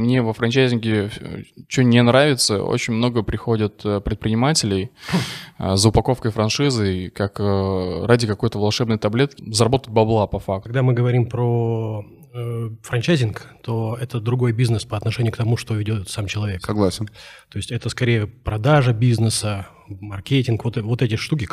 Мне во франчайзинге э, что не нравится, очень много приходят э, предпринимателей э, за упаковкой франшизы, как ради какой-то волшебной таблетки заработать бабла по факту. Когда мы говорим про э, франчайзинг, то это другой бизнес по отношению к тому, что ведет сам человек. Согласен. То есть это скорее продажа бизнеса, маркетинг, вот, вот эти штуки.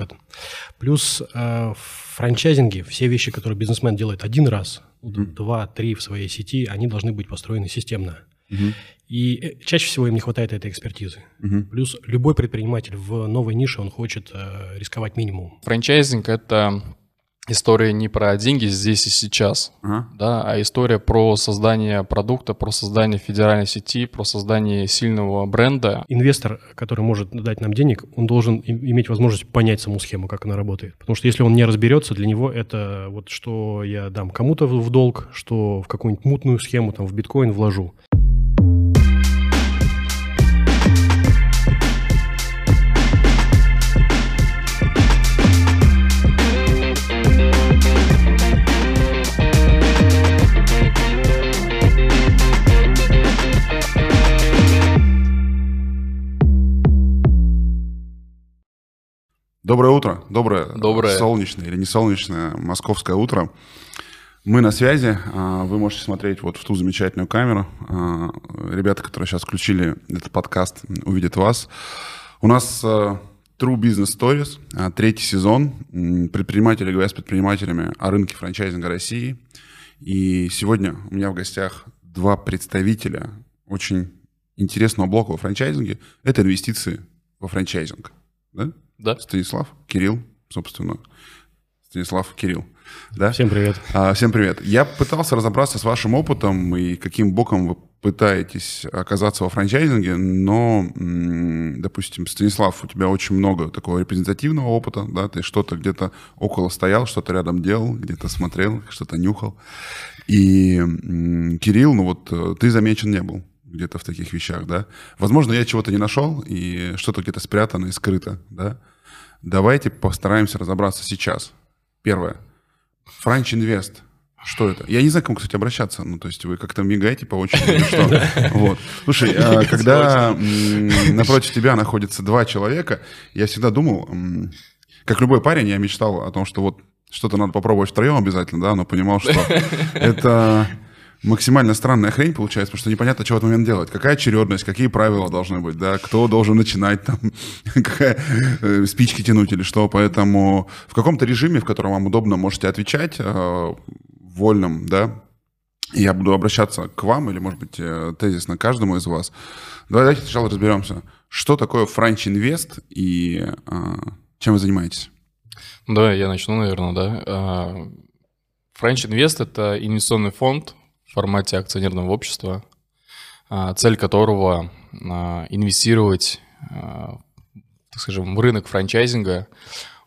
Плюс э, в франчайзинге все вещи, которые бизнесмен делает один раз, mm-hmm. два, три в своей сети, они должны быть построены системно. Угу. И э, чаще всего им не хватает этой экспертизы. Угу. Плюс любой предприниматель в новой нише, он хочет э, рисковать минимум. Франчайзинг – это история не про деньги здесь и сейчас, ага. да, а история про создание продукта, про создание федеральной сети, про создание сильного бренда. Инвестор, который может дать нам денег, он должен иметь возможность понять саму схему, как она работает. Потому что если он не разберется, для него это вот что я дам кому-то в долг, что в какую-нибудь мутную схему, там, в биткоин вложу. Доброе утро. Доброе, Доброе. солнечное или не солнечное московское утро. Мы на связи. А, вы можете смотреть вот в ту замечательную камеру. А, ребята, которые сейчас включили этот подкаст, увидят вас. У нас а, True Business Stories, третий сезон. Предприниматели говорят с предпринимателями о рынке франчайзинга России. И сегодня у меня в гостях два представителя очень интересного блока во франчайзинге. Это инвестиции во франчайзинг. Да? Да. Станислав, Кирилл, собственно. Станислав, Кирилл. Да? Всем привет. А, всем привет. Я пытался разобраться с вашим опытом и каким боком вы пытаетесь оказаться во франчайзинге, но, допустим, Станислав, у тебя очень много такого репрезентативного опыта, да, ты что-то где-то около стоял, что-то рядом делал, где-то смотрел, что-то нюхал. И Кирилл, ну вот э, ты замечен не был где-то в таких вещах, да. Возможно, я чего-то не нашел, и что-то где-то спрятано и скрыто, да. Давайте постараемся разобраться сейчас. Первое. Франч Инвест. Что это? Я не знаю, к кому, кстати, обращаться. Ну, то есть вы как-то мигаете по очереди. Что? Вот. Слушай, а, когда напротив тебя находится два человека, я всегда думал, как любой парень, я мечтал о том, что вот что-то надо попробовать втроем обязательно, да, но понимал, что это максимально странная хрень получается, потому что непонятно, что в этот момент делать. Какая очередность, какие правила должны быть, да, кто должен начинать там, какая, э, спички тянуть или что. Поэтому в каком-то режиме, в котором вам удобно, можете отвечать, э, вольном, да, я буду обращаться к вам или, может быть, э, тезисно каждому из вас. Давайте сначала разберемся, что такое Франч Инвест и э, чем вы занимаетесь. Да, я начну, наверное, да. Франч Инвест – это инвестиционный фонд, формате акционерного общества, а, цель которого а, инвестировать, а, так скажем, в рынок франчайзинга.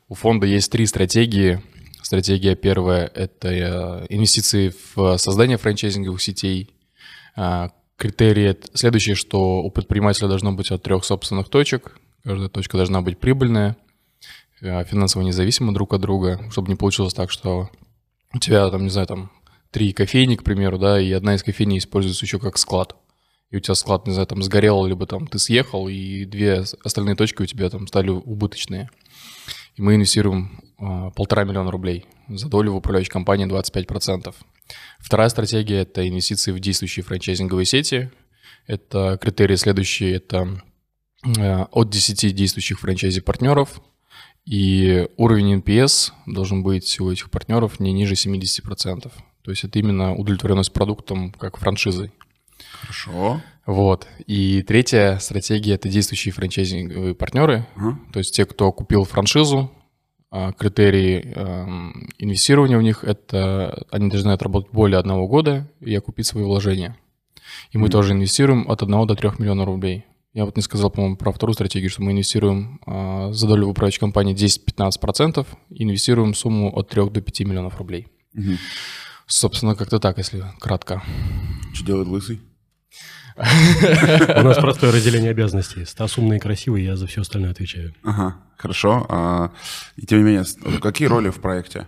У фонда есть три стратегии. Стратегия первая – это инвестиции в создание франчайзинговых сетей. Критерии следующее, что у предпринимателя должно быть от трех собственных точек. Каждая точка должна быть прибыльная, финансово независима друг от друга, чтобы не получилось так, что у тебя, там, не знаю, там три кофейни, к примеру, да, и одна из кофейни используется еще как склад. И у тебя склад, не знаю, там сгорел, либо там ты съехал, и две остальные точки у тебя там стали убыточные. И мы инвестируем а, полтора миллиона рублей за долю в управляющей компании 25%. Вторая стратегия – это инвестиции в действующие франчайзинговые сети. Это критерии следующие – это а, от 10 действующих франчайзи-партнеров, и уровень NPS должен быть у этих партнеров не ниже 70%. То есть это именно удовлетворенность продуктом как франшизой. Хорошо. Вот. И третья стратегия – это действующие франчайзинговые партнеры. Uh-huh. То есть те, кто купил франшизу, а, критерии эм, инвестирования в них – это они должны отработать более одного года и окупить свои вложения. И мы mm-hmm. тоже инвестируем от 1 до 3 миллионов рублей. Я вот не сказал, по-моему, про вторую стратегию, что мы инвестируем э, за долю в управляющей компании 10-15%, инвестируем сумму от 3 до 5 миллионов рублей. Mm-hmm. Собственно, как-то так, если кратко. Что делает лысый? У нас простое разделение обязанностей. Стас умный и красивый, я за все остальное отвечаю. Ага, хорошо. А, и тем не менее, какие роли в проекте?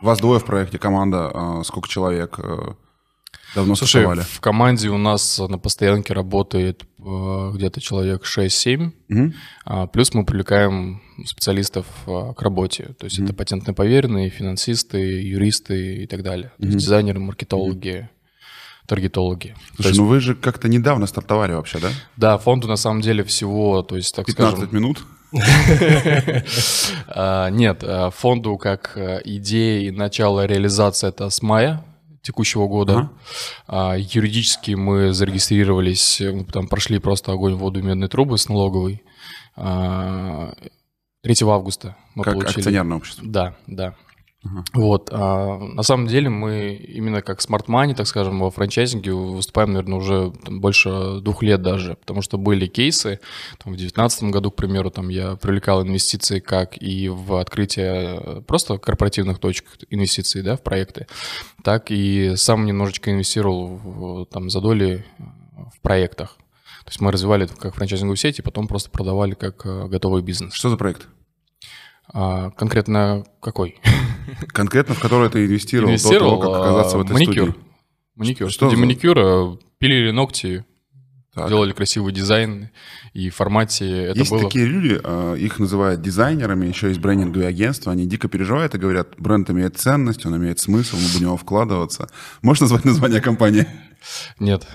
Вас двое в проекте, команда, а, сколько человек? Давно Слушай, стартовали? в команде у нас на постоянке работает э, где-то человек 6-7, Мгм. а, плюс мы привлекаем специалистов а, к работе. То есть это патентные поверенные, финансисты, юристы и так далее. То есть дизайнеры, маркетологи, таргетологи. То Слушай, есть, ну вы же как-то недавно стартовали вообще, да? да, фонду на самом деле всего, то есть, так 15 скажем... минут? А, Нет, а, фонду как идея и начало реализации это с мая текущего года. А, Юридически мы зарегистрировались, э, мы там прошли просто огонь, воду, медные трубы с налоговой. А, 3 августа мы Как получили. акционерное общество. Да, да. Вот. а, на самом деле мы именно как Smart Money, так скажем, во франчайзинге выступаем, наверное, уже там, больше двух лет даже, потому что были кейсы. Там, в 2019 году, к примеру, там я привлекал инвестиции как и в открытие э, просто корпоративных точек инвестиций да, в проекты, так и сам немножечко инвестировал в, там, за доли в проектах. То есть мы развивали это как франчайзинговую сеть и потом просто продавали как э, готовый бизнес. Что за проект? А, конкретно какой? Конкретно, в который ты инвестировал, Инвестировал до того, как оказаться в а, этой маникюр. студии? Маникюр. Что Студия за- маникюра, пилили ногти, Так. делали красивый дизайн, и в формате это есть было... такие люди, а, их называют дизайнерами, еще есть брендинговые агентства, они дико переживают и говорят, бренд имеет ценность, он имеет смысл, мы будем в него вкладываться. Можешь назвать название компании? Нет,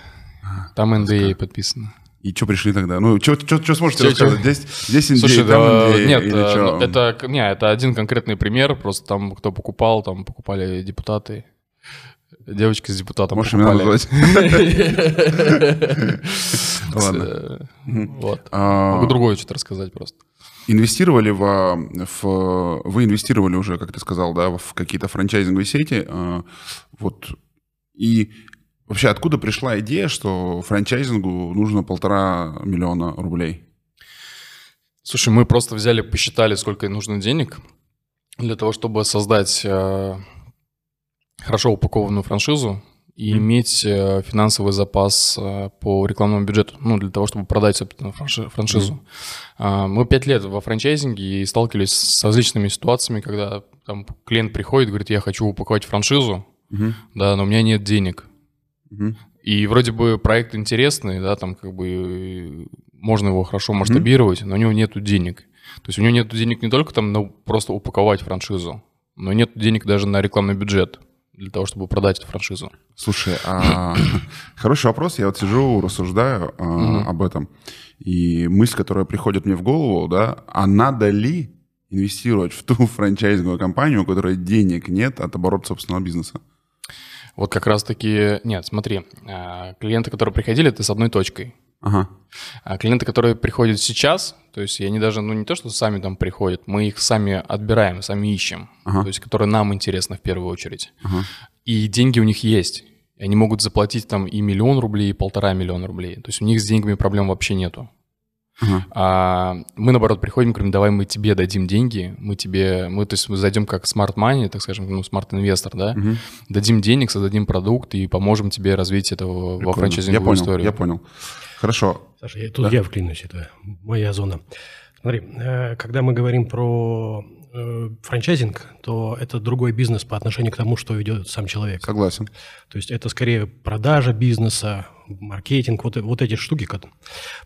там NDA подписано. И что пришли тогда? Ну, что сможете Чё- рассказать? чё? Здесь, здесь NDA, Слушай, там да, нет, или э, чё? это, не, это один конкретный пример, просто там кто покупал, там покупали депутаты, девочки с депутатом Можешь покупали. Ладно. Вот. А, Могу другое что-то рассказать просто. Инвестировали в, в- Вы инвестировали уже, как ты сказал, да, в какие-то франчайзинговые сети. а, Вот. И вообще откуда пришла идея, что франчайзингу нужно полтора миллиона рублей? Слушай, мы просто взяли, посчитали, сколько нужно денег для того, чтобы создать э, хорошо упакованную франшизу и иметь э, финансовый запас э, по рекламному бюджету, ну, для того, чтобы продать, собственно, франши- франшизу. А, Мы пять лет во франчайзинге и сталкивались с различными ситуациями, когда там клиент приходит, говорит, я хочу упаковать франшизу, Мгм. да, но у меня нет денег. И вроде бы проект интересный, да, там как бы э, можно его хорошо масштабировать, но у него нету денег. То есть у него нету денег не только там на просто упаковать франшизу, но нет денег даже на рекламный бюджет для того, чтобы продать эту франшизу. Слушай, а, хороший вопрос. Я вот сижу, рассуждаю а, об этом. И мысль, которая приходит мне в голову, да, а надо ли инвестировать в ту франчайзинговую компанию, у которой денег нет от оборота собственного бизнеса? Вот как раз-таки... Нет, смотри, а, клиенты, которые приходили, это с одной точкой. Ага. А клиенты, которые приходят сейчас, то есть они даже, ну не то, что сами там приходят, мы их сами отбираем, сами ищем, Ага. то есть которые нам интересны в первую очередь. Ага. И деньги у них есть. Они могут заплатить там и миллион рублей, и полтора миллиона рублей. То есть у них с деньгами проблем вообще нету. Ага. А мы, наоборот, приходим, говорим, давай мы тебе дадим деньги, мы тебе, мы, то есть мы зайдем как smart money, так скажем, ну, smart инвестор, да, Мгм. дадим денег, создадим продукт и поможем тебе развить этого во Прикольно. франчайзинговую Я понял, историю. я понял. Хорошо. Саша, я, тут я вклинюсь, это моя зона. Смотри, э, когда мы говорим про э, франчайзинг, то это другой бизнес по отношению к тому, что ведет сам человек. Согласен. То есть это скорее продажа бизнеса, маркетинг, вот, вот эти штуки.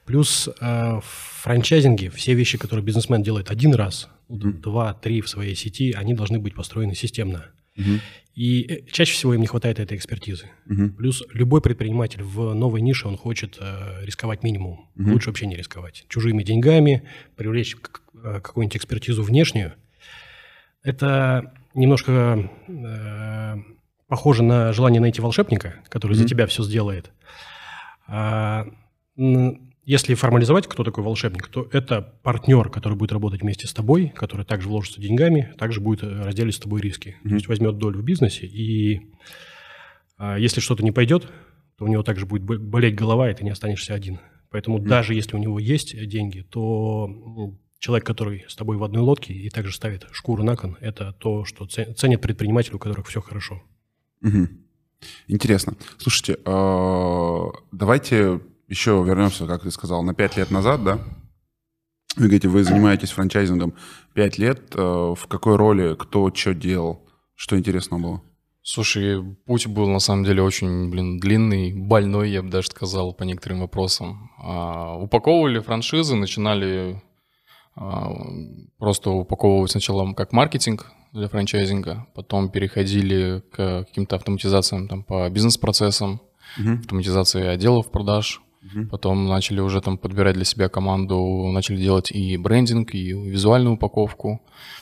Плюс э, в франчайзинге все вещи, которые бизнесмен делает один раз, вот два, три в своей сети, они должны быть построены системно. Мгм. И э, чаще всего им не хватает этой экспертизы. Мгм. Плюс любой предприниматель в новой нише, он хочет э, рисковать минимум. Лучше вообще не рисковать. Чужими деньгами, привлечь к- э, какую-нибудь экспертизу внешнюю. Это немножко э, похоже на желание найти волшебника, который за тебя все сделает. А, если формализовать, кто такой волшебник, то это партнер, который будет работать вместе с тобой, который также вложится деньгами, также будет э, разделить с тобой риски. То есть возьмет долю в бизнесе, и а, если что-то не пойдет, то у него также будет бо- болеть голова, и ты не останешься один. Поэтому даже если у него есть деньги, то человек, который с тобой в одной лодке и также ставит шкуру на кон, это то, что це- ценит предприниматель, у которых все хорошо. Мгм. Интересно. Слушайте, а, давайте еще вернемся, как ты сказал, на пять лет назад, да? Вы говорите, вы занимаетесь франчайзингом пять лет. а, В какой роли, кто что делал? Что интересного было? Слушай, путь был на самом деле очень, блин, длинный, больной, я бы даже сказал, по некоторым вопросам. А, упаковывали франшизы, начинали а, просто упаковывать сначала как маркетинг для франчайзинга, потом переходили к каким-то автоматизациям там, по бизнес-процессам, Мгм. автоматизации отделов продаж, Мгм. потом начали уже там подбирать для себя команду, начали делать и брендинг, и визуальную упаковку.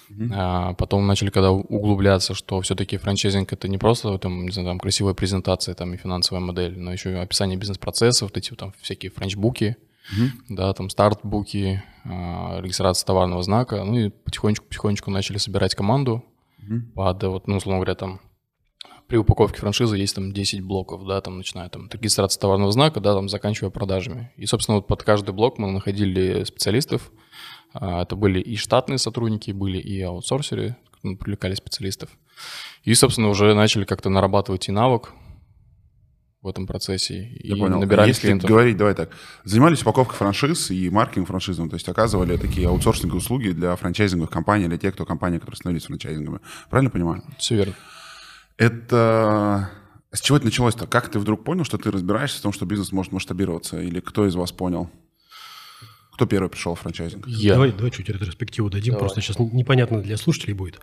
Мгм. А потом начали когда углубляться, что все-таки франчайзинг это не просто там, не знаю, там красивая презентация там и финансовая модель, но еще и описание бизнес-процессов, вот эти там всякие франчбуки, Мгм. да, там стартбуки, а, регистрация товарного знака, ну и потихонечку-потихонечку начали собирать команду Мгм. под, вот, ну, условно говоря, там при упаковке франшизы есть там 10 блоков, да, там начиная там от регистрации товарного знака, да, там заканчивая продажами. И, собственно, вот под каждый блок мы находили специалистов. А, Это были и штатные сотрудники, были и аутсорсеры, мы привлекали специалистов. И, собственно, уже начали как-то нарабатывать и навык в этом процессе. И Я понял. набирали Если клиентов. говорить, давай так, занимались упаковкой франшиз и маркетингом франшизам, то есть оказывали такие аутсорсинговые услуги для франчайзинговых компаний, для тех, кто компании, которые становились франчайзинговыми. Правильно понимаю? Все верно. Это... С чего это началось-то? Как ты вдруг понял, что ты разбираешься в том, что бизнес может масштабироваться? Или кто из вас понял? Кто первый пришел в франчайзинг? Я. Давай, давай чуть ретроспективу дадим, Давай. просто сейчас непонятно для слушателей будет.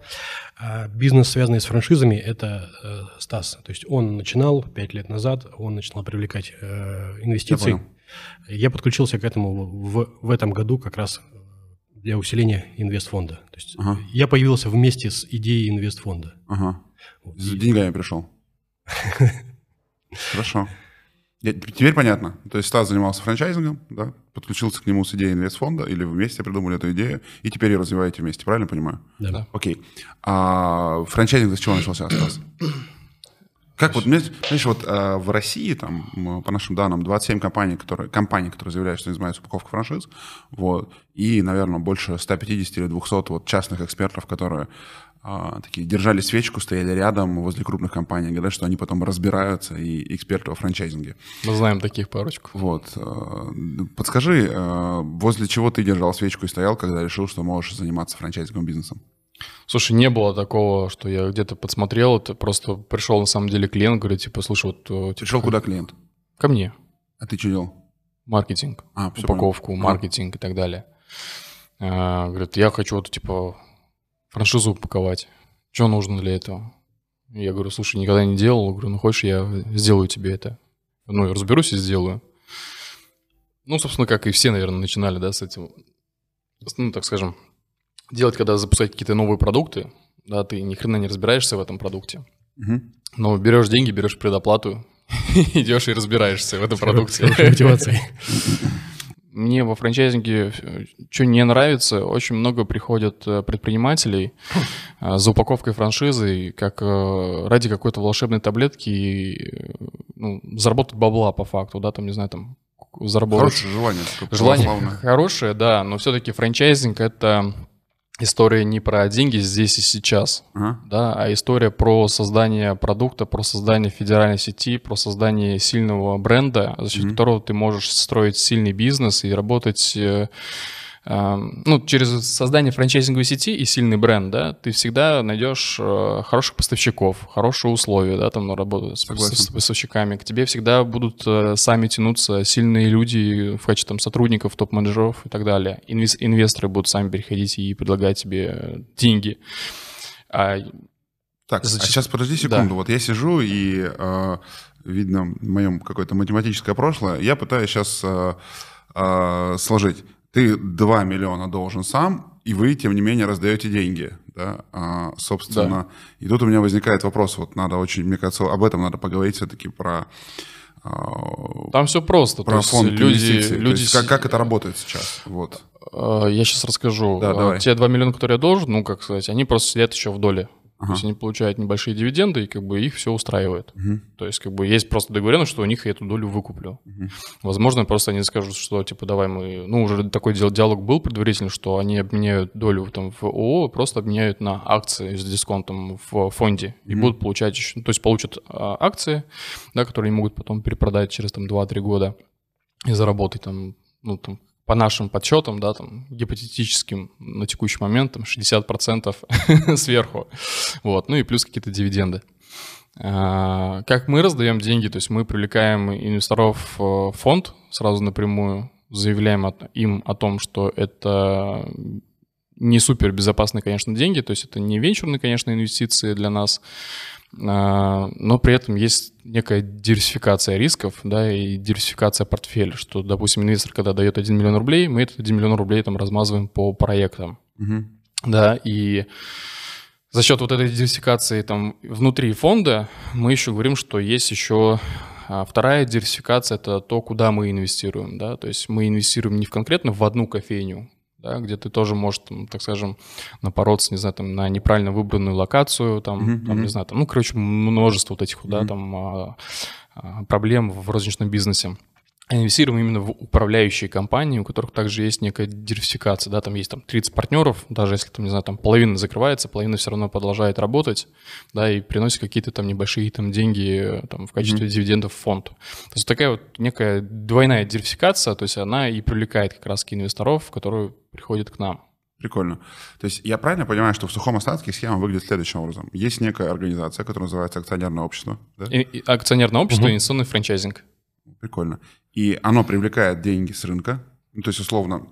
А, бизнес, связанный с франшизами, это э, Стас. То есть он начинал пять лет назад, он начинал привлекать э, инвестиции. Я понял. Я, подключился к этому в, в этом году как раз для усиления инвестфонда. То есть Ага. я появился вместе с идеей инвестфонда. Ага. Вот. С деньгами пришел. Хорошо. Я- Теперь понятно. То есть Стас занимался франчайзингом, да, подключился к нему с идеей инвестфонда, или вы вместе придумали эту идею, и теперь ее развиваете вместе, правильно понимаю? да. Да. Окей. А франчайзинг с чего начался, Стас? Как вот, знаешь, знаешь, вот а, в России, там, по нашим данным, 27 компаний, которые, компаний, которые заявляют, что они занимаются упаковкой франшиз, вот, и, наверное, больше 150 или 200 вот частных экспертов, которые а, такие держали свечку, стояли рядом возле крупных компаний, говорят, что они потом разбираются и эксперты во франчайзинге. Мы знаем таких парочку. Вот. а, Подскажи, а, возле чего ты держал свечку и стоял, когда решил, что можешь заниматься франчайзинговым бизнесом? Слушай, не было такого, что я где-то подсмотрел, это просто пришел на самом деле клиент, говорит, типа, слушай, вот... э, типа, Пришел куда клиент? Ко мне. А ты что делал? Маркетинг, А, упаковку, понял. маркетинг и так далее. А, Говорит, я хочу вот, типа, франшизу упаковать. Что нужно для этого? Я говорю, слушай, никогда не делал. Говорю, ну хочешь, я сделаю тебе это. Ну, я разберусь и сделаю. Ну, собственно, как и все, наверное, начинали, да, с этим. Ну, так скажем, делать, когда запускать какие-то новые продукты, да, ты ни хрена не разбираешься в этом продукте. Но берешь деньги, берешь предоплату, идешь и разбираешься в этом продукте. Мотивация. Мне во франчайзинге что не нравится, очень много приходят э, предпринимателей э, за упаковкой франшизы, как э, ради какой-то волшебной таблетки и, ну, заработать бабла по факту, да, там, не знаю, там, заработать. Хорошее желание. Желание православное. хорошее, да, но все-таки франчайзинг — это история не про деньги здесь и сейчас, Ага. да, а история про создание продукта, про создание федеральной сети, про создание сильного бренда, за счет Мгм. которого ты можешь строить сильный бизнес и работать, э, ну, через создание франчайзинговой сети и сильный бренд, да, ты всегда найдешь э, хороших поставщиков, хорошие условия, да, там на работу с, с поставщиками. К тебе всегда будут э, сами тянуться сильные люди в качестве там сотрудников, топ-менеджеров и так далее. Инвес- инвесторы будут сами приходить и предлагать тебе э, деньги. А Так, а Зачастую- сейчас подожди секунду. Вот я сижу и э, видно в моем какое-то математическое прошлое. Я пытаюсь сейчас сложить. Ты 2 миллиона должен сам, и вы, тем не менее, раздаете деньги. Да? А, собственно, и тут у меня возникает вопрос. Вот надо очень, мне кажется, об этом надо поговорить все-таки про, а, Там все просто. про фонд люди, люди есть как, как это работает сейчас? Вот. Э, Я сейчас расскажу. Да, Э, давай. Те 2 миллиона, которые я должен, ну, как сказать, они просто сидят еще в доле. Ага. То есть они получают небольшие дивиденды, и как бы их все устраивает. Мгм. То есть как бы есть просто договоренность, что у них я эту долю выкуплю. Мгм. Возможно, просто они скажут, что типа давай мы... Ну, уже такой диал- диалог был предварительно, что они обменяют долю там в ООО, просто обменяют на акции с дисконтом в фонде. И Мгм. будут получать еще... ну, То есть получат а, акции, да, которые они могут потом перепродать через там 2-3 года и заработать там, ну, там, по нашим подсчетам, да, там, гипотетическим на текущий момент, там, 60% сверху, вот, ну и плюс какие-то дивиденды. А, как мы раздаем деньги, то есть мы привлекаем инвесторов в фонд сразу напрямую, заявляем им о том, что это не супер безопасные, конечно, деньги, то есть это не венчурные, конечно, инвестиции для нас, но при этом есть некая диверсификация рисков, да, и диверсификация портфеля, что, допустим, инвестор, когда дает 1 миллион рублей, мы этот 1 миллион рублей там размазываем по проектам, угу. да, и за счет вот этой диверсификации там внутри фонда мы еще говорим, что есть еще а, вторая диверсификация – это то, куда мы инвестируем, да, то есть мы инвестируем не в конкретно в одну кофейню, да, где ты тоже можешь, там, так скажем, напороться, не знаю, там, на неправильно выбранную локацию, там, mm-hmm. там не знаю, там, ну, короче, множество вот этих, mm-hmm. да, там, а, а, проблем в розничном бизнесе инвестируем именно в управляющие компании, у которых также есть некая диверсификация, да, там есть там 30 партнеров, даже если там, не знаю, там половина закрывается, половина все равно продолжает работать, да, и приносит какие-то там небольшие там деньги там в качестве mm-hmm. дивидендов в фонд. То есть такая вот некая двойная диверсификация, то есть она и привлекает как раз инвесторов, которые приходят к нам. Прикольно. То есть я правильно понимаю, что в сухом остатке схема выглядит следующим образом. Есть некая организация, которая называется акционерное общество. Да? И, и акционерное общество, угу. инвестиционный франчайзинг. Прикольно и оно привлекает деньги с рынка. Ну, то есть, условно,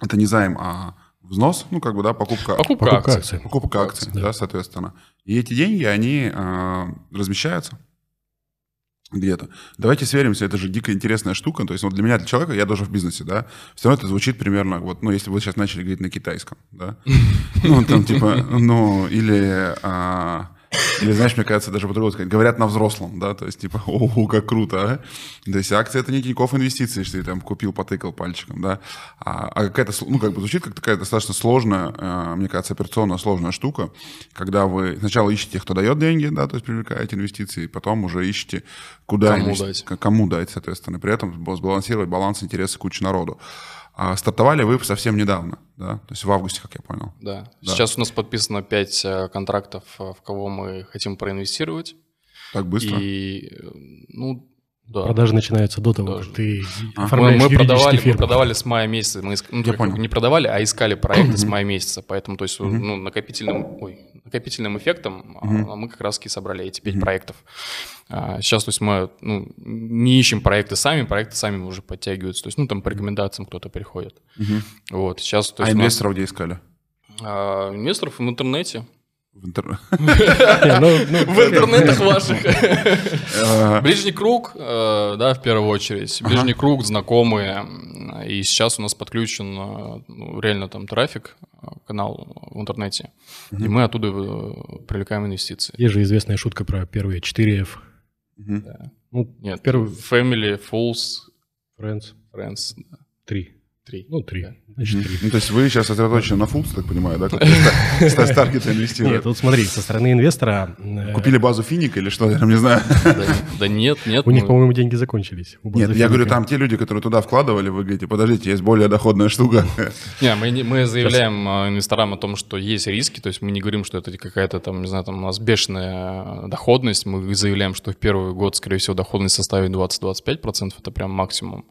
это не займ, а взнос, ну, как бы, да, покупка, покупка, покупка акций. акций. Покупка акций, да. да, соответственно. И эти деньги, они э, размещаются где-то. Давайте сверимся, это же дико интересная штука. То есть вот для меня, для человека, я даже в бизнесе, да, все равно это звучит примерно, вот, ну, если вы сейчас начали говорить на китайском, да, ну, там, типа, ну, или а, или, знаешь, мне кажется, даже по-другому сказать, говорят на взрослом, да, то есть, типа, о, как круто, а? То есть акция это не Тинькофф инвестиции, что ты там купил, потыкал пальчиком, да, а, а какая-то, ну, как бы звучит как такая достаточно сложная, э, мне кажется, операционно сложная штука, когда вы сначала ищете, кто дает деньги, да, то есть привлекаете инвестиции, потом уже ищете, куда кому инвести... дать. Кому дать, соответственно, при этом сбалансировать баланс интереса кучи народу. А стартовали вы совсем недавно, да? То есть в августе, как я понял. Да. да. Сейчас у нас подписано 5 э, контрактов, э, в кого мы хотим проинвестировать. Так быстро? И, э, ну, да. Продажи начинаются до того, Даже. как ты а. оформляешь мы, мы продавали, мы продавали с мая месяца. Мы ну, Я понял. не продавали, а искали проекты с мая месяца. Поэтому, то есть, ну, накопительным, ой, накопительным эффектом uh мы как раз и собрали эти пять проектов. А, сейчас, то есть, мы ну, не ищем проекты сами, проекты сами уже подтягиваются. То есть, ну, там по рекомендациям кто-то приходит. Вот, сейчас, то есть, а инвесторов нас... где искали? А, инвесторов в интернете. В, интер... Ну, ну, в интернетах ваших. Ближний круг, э, да, в первую очередь. Ближний круг, знакомые. И сейчас у нас подключен э, ну, реально там трафик, э, канал в интернете. И мы оттуда привлекаем инвестиции. Есть же известная шутка про первые 4F. Ну, Нет, первый... Family, Fools, Friends. Friends. Три. Три. Ну, три. Да. Значит, три. Ну, то есть вы сейчас сосредоточены на фулс, так понимаю, да? С таргета инвестируют. Нет, тут смотри, со стороны инвестора... Э, Купили базу Финика или что, я не знаю. Да нет, нет. У них, по-моему, деньги закончились. Нет, я говорю, там те люди, которые туда вкладывали, вы говорите, подождите, есть более доходная штука. Не, мы заявляем э, инвесторам о том, что есть риски, то есть мы не говорим, что это какая-то там, не знаю, там у нас бешеная доходность, мы заявляем, что в первый год, скорее всего, доходность составит 20-25%, это прям максимум,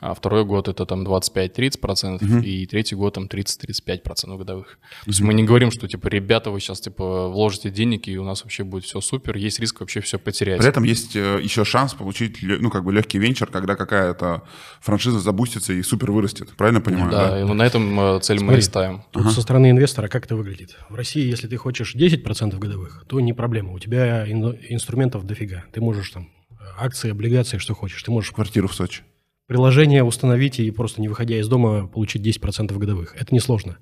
а второй год это там 25-30%, и третий год там 30-35% годовых. То есть мы не говорим, что типа, ребята, вы сейчас типа вложите денег, и у нас вообще будет все супер, есть риск вообще все потерять. При этом есть э, еще шанс получить, ну, как бы легкий венчур, когда какая-то франшиза забустится и супер вырастет. Правильно понимаю? Да, да? и на этом э, цель Смотри, мы и ставим. Тут ага. со стороны инвестора как это выглядит? В России, если ты хочешь 10% годовых, то не проблема. У тебя инструментов дофига. Ты можешь там акции, облигации, что хочешь. Ты можешь... Квартиру в Сочи приложение установить и просто не выходя из дома получить 10% годовых. Это несложно.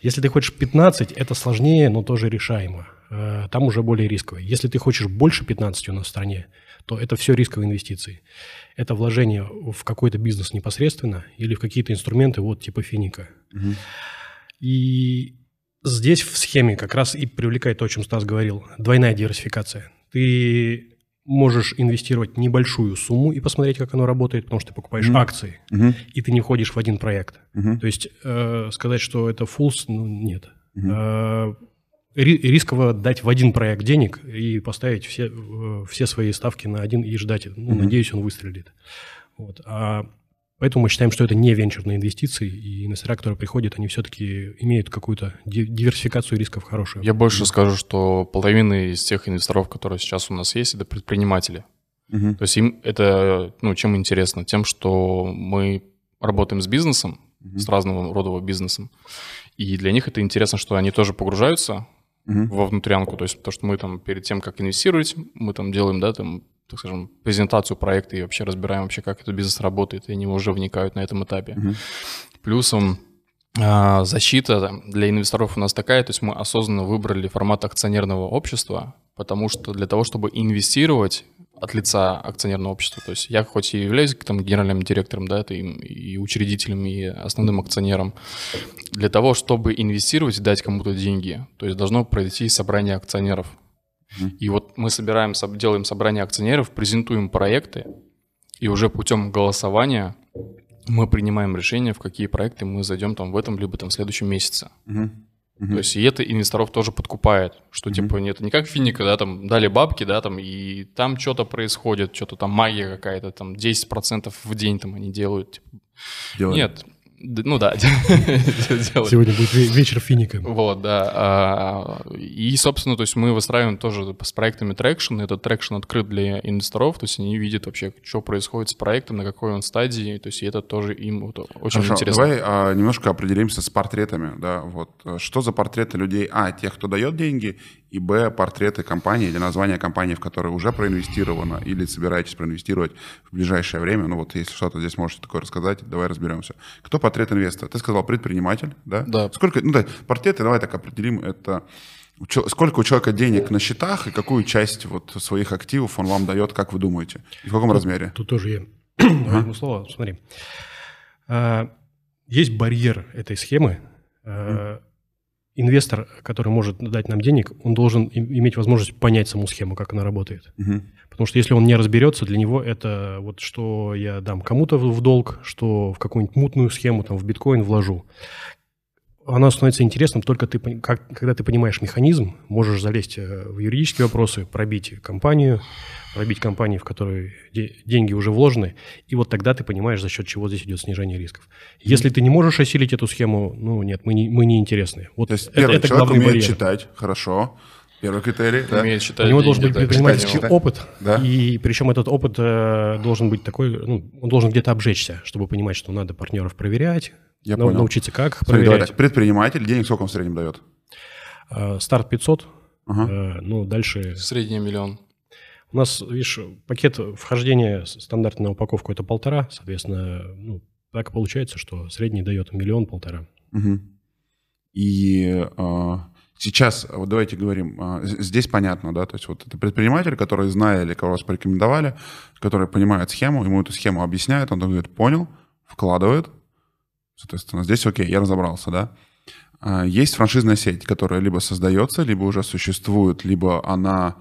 Если ты хочешь 15, это сложнее, но тоже решаемо. Э, там уже более рисково. Если ты хочешь больше 15 у нас в стране, то это все рисковые инвестиции. Это вложение в какой-то бизнес непосредственно или в какие-то инструменты, вот типа финика. Угу. И здесь в схеме как раз и привлекает то, о чем Стас говорил, двойная диверсификация. Ты можешь инвестировать небольшую сумму и посмотреть, как оно работает, потому что ты покупаешь mm-hmm. акции, mm-hmm. и ты не входишь в один проект. Mm-hmm. То есть э, сказать, что это фулс, ну нет. Mm-hmm. Э, рисково дать в один проект денег и поставить все, э, все свои ставки на один и ждать. Ну, mm-hmm. надеюсь, он выстрелит. Вот. А Поэтому мы считаем, что это не венчурные инвестиции, и инвестора, которые приходят, они все-таки имеют какую-то диверсификацию рисков хорошую. Я больше скажу, что половина из тех инвесторов, которые сейчас у нас есть, это предприниматели. Угу. То есть им это, ну, чем интересно? Тем, что мы работаем с бизнесом, угу. с разного рода бизнесом, и для них это интересно, что они тоже погружаются угу. во внутрянку, то есть то, что мы там перед тем, как инвестировать, мы там делаем, да, там так скажем, презентацию проекта и вообще разбираем вообще, как этот бизнес работает, и они уже вникают на этом этапе. Mm-hmm. Плюсом а, защита для инвесторов у нас такая, то есть мы осознанно выбрали формат акционерного общества, потому что для того, чтобы инвестировать от лица акционерного общества, то есть я хоть и являюсь там генеральным директором, да, это и, и учредителем, и основным акционером, для того, чтобы инвестировать и дать кому-то деньги, то есть должно пройти собрание акционеров. И вот мы собираем, делаем собрание акционеров, презентуем проекты, и уже путем голосования мы принимаем решение, в какие проекты мы зайдем там в этом либо там в следующем месяце. Uh-huh. То есть и это инвесторов тоже подкупает, что uh-huh. типа нет, не как финика, да, там дали бабки, да, там и там что-то происходит, что-то там магия какая-то, там 10% в день там они делают. Типа. Делали. Нет, ну да. Сегодня будет вечер финика. Вот, да. А, и, собственно, то есть мы выстраиваем тоже с проектами traction. Этот traction открыт для инвесторов, то есть они видят вообще, что происходит с проектом, на какой он стадии, то есть это тоже им вот очень Хорошо, интересно. давай а, немножко определимся с портретами, да, вот. Что за портреты людей, а, тех, кто дает деньги, и б, портреты компании или название компании, в которой уже проинвестировано, или собираетесь проинвестировать в ближайшее время. Ну вот если что-то здесь можете такое рассказать, давай разберемся. Кто портрет инвестора? Ты сказал предприниматель, да? Да. Сколько, ну да, портреты, давай так определим, это сколько у человека денег на счетах и какую часть вот своих активов он вам дает, как вы думаете? И в каком тут, размере? Тут тоже я ага. слово, смотри. А, есть барьер этой схемы. А, инвестор, который может дать нам денег, он должен иметь возможность понять саму схему, как она работает. Угу. Потому что если он не разберется, для него это вот что я дам кому-то в долг, что в какую-нибудь мутную схему, там, в биткоин вложу оно становится интересным только ты, как, когда ты понимаешь механизм, можешь залезть э, в юридические вопросы, пробить компанию, пробить компании, в которой де- деньги уже вложены, и вот тогда ты понимаешь, за счет чего здесь идет снижение рисков. Если ты не можешь осилить эту схему, ну нет, мы не, мы не интересны. Вот То есть это, первый это человек умеет барьер. читать, хорошо, Первый критерий. Да? Умеет читать. У него должен быть предпринимательский опыт. Да? И причем этот опыт э, должен быть такой, ну, он должен где-то обжечься, чтобы понимать, что надо партнеров проверять, я на, понял. научиться как Смотри, проверять. Давай так, предприниматель, денег сколько он в среднем дает? Э, старт 500, ага. э, ну дальше... Средний миллион. У нас, видишь, пакет вхождения стандартная на упаковку это полтора, соответственно, ну, так получается, что средний дает миллион-полтора. Угу. И э, сейчас, вот давайте говорим, э, здесь понятно, да, то есть вот это предприниматель, который знает или кого вас порекомендовали, который понимает схему, ему эту схему объясняет, он говорит, понял, вкладывает, Соответственно, здесь окей, я разобрался, да. А, есть франшизная сеть, которая либо создается, либо уже существует, либо она,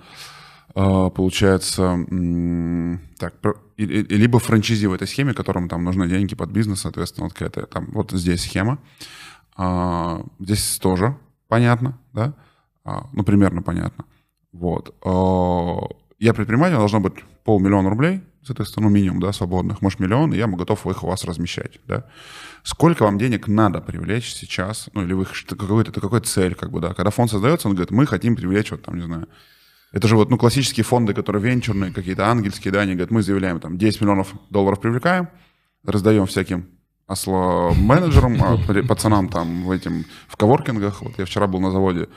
а, получается, так, либо франчизи в этой схеме, которым там нужны деньги под бизнес, соответственно, вот какая-то там, вот здесь схема. А, здесь тоже понятно, да, ну, примерно понятно. Вот. Я предприниматель, должно быть полмиллиона рублей, соответственно, ну, минимум, да, свободных, может, миллион, и я готов их у вас размещать, да. Сколько вам денег надо привлечь сейчас, ну, или вы какой-то, это какой цель, как бы, да. Когда фонд создается, он говорит, мы хотим привлечь, вот там, не знаю, это же вот, ну, классические фонды, которые венчурные, какие-то ангельские, да, они говорят, мы заявляем, там, 10 миллионов долларов привлекаем, раздаем всяким осло менеджерам, а пацанам там в этим, в коворкингах. Вот я вчера был на заводе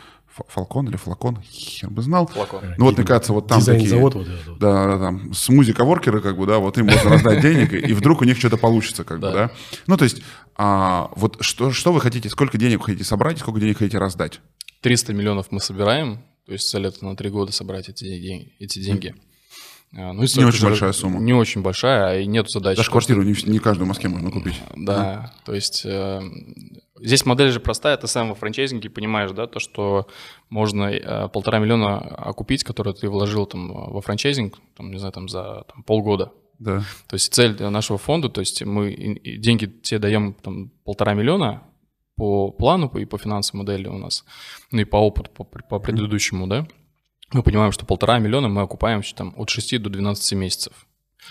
Фалкон или Флакон, хер бы знал. Флакон. Ну вот, мне кажется, вот там такие... завод вот этот. Да, да, там, смузи-коворкеры, как бы, да, вот им можно раздать денег, и вдруг у них что-то получится, как бы, да. Ну, то есть, а, вот что, что вы хотите, сколько денег хотите собрать, сколько денег хотите раздать? 300 миллионов мы собираем, то есть цель это на три года собрать эти, эти деньги. А, ну, не очень большая сумма. Не очень большая, и нет задачи. Даже квартиру не, не каждую в Москве можно купить. Да, а? то есть э, здесь модель же простая, ты сам во франчайзинге понимаешь, да, то, что можно э, полтора миллиона окупить, которые ты вложил там во франчайзинг, там, не знаю, там за там, полгода. Да. То есть цель нашего фонда, то есть мы деньги тебе даем там полтора миллиона по плану и по финансовой модели у нас, ну и по опыту, по, по предыдущему, да, мы понимаем, что полтора миллиона мы окупаем там, от 6 до 12 месяцев.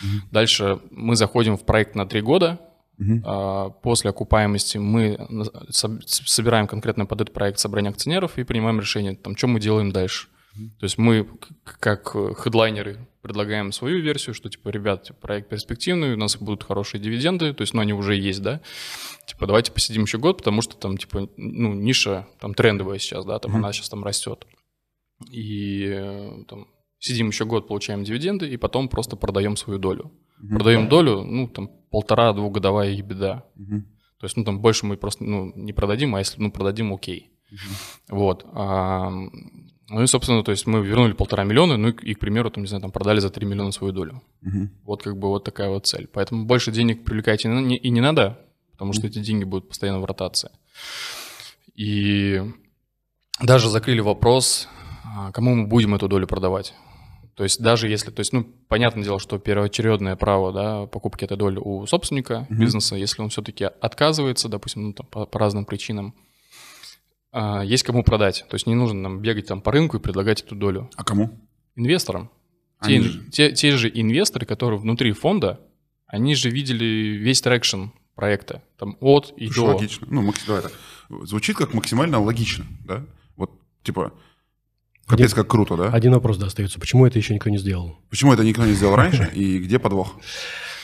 Mm-hmm. Дальше мы заходим в проект на 3 года, Uh-huh. После окупаемости мы собираем конкретно под этот проект собрание акционеров и принимаем решение, там, что мы делаем дальше. То есть мы, как хедлайнеры, предлагаем свою версию, что, типа, ребят, проект перспективный, у нас будут хорошие дивиденды, то есть, ну, они уже есть, да, типа, давайте посидим еще год, потому что там, типа, ну, ниша там трендовая сейчас, да, там uh-huh. она сейчас там растет. И э, там сидим еще год, получаем дивиденды, и потом просто продаем свою долю. Uh-huh. Продаем долю, ну, там, полтора-двухгодовая ебеда. Uh-huh. То есть, ну, там больше мы просто, ну, не продадим, а если, ну, продадим, окей. Uh-huh. Вот. А, ну и, собственно, то есть мы вернули полтора миллиона, ну и, к примеру, там, не знаю, там продали за 3 миллиона свою долю. Uh-huh. Вот как бы вот такая вот цель. Поэтому больше денег привлекать и не, и не надо, потому что эти деньги будут постоянно в ротации. И даже закрыли вопрос, кому мы будем эту долю продавать. То есть даже если, то есть, ну, понятное дело, что первоочередное право, да, покупки этой доли у собственника mm-hmm. бизнеса, если он все-таки отказывается, допустим, ну, там, по, по разным причинам, а, есть кому продать. То есть не нужно нам бегать там по рынку и предлагать эту долю. А кому? Инвесторам. Те, те, те же инвесторы, которые внутри фонда, они же видели весь traction проекта, там от и Слушай, до. Логично. Ну, так. Звучит как максимально логично, да? Вот, типа, Капец, как круто, да? Один вопрос да, остается. Почему это еще никто не сделал? Почему это никто не сделал раньше и где подвох?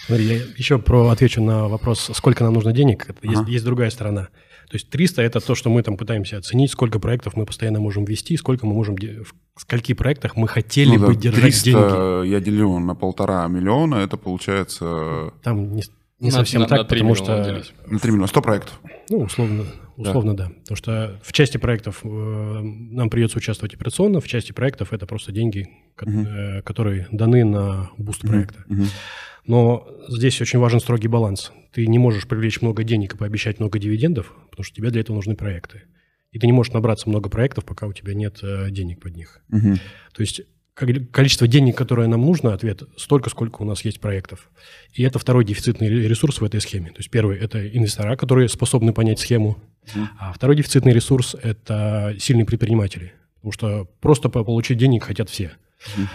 Смотри, я еще про, отвечу на вопрос, сколько нам нужно денег. Есть, ага. есть другая сторона. То есть 300 – это то, что мы там пытаемся оценить, сколько проектов мы постоянно можем вести, сколько мы можем, в скольких проектах мы хотели ну, бы да, держать 300 деньги. я делю на полтора миллиона, это получается… Там не, не на, совсем на, так, на потому что… Делить. На 3 миллиона, 100 проектов. Ну, условно, условно да. да. Потому что в части проектов э, нам придется участвовать операционно, в части проектов это просто деньги, угу. которые даны на boost проекта. Угу. Но здесь очень важен строгий баланс. Ты не можешь привлечь много денег и пообещать много дивидендов, потому что тебе для этого нужны проекты. И ты не можешь набраться много проектов, пока у тебя нет э, денег под них. Угу. То есть количество денег, которое нам нужно, ответ столько, сколько у нас есть проектов. И это второй дефицитный ресурс в этой схеме. То есть первый – это инвестора, которые способны понять схему. Mm. А второй дефицитный ресурс – это сильные предприниматели. Потому что просто получить денег хотят все. Mm.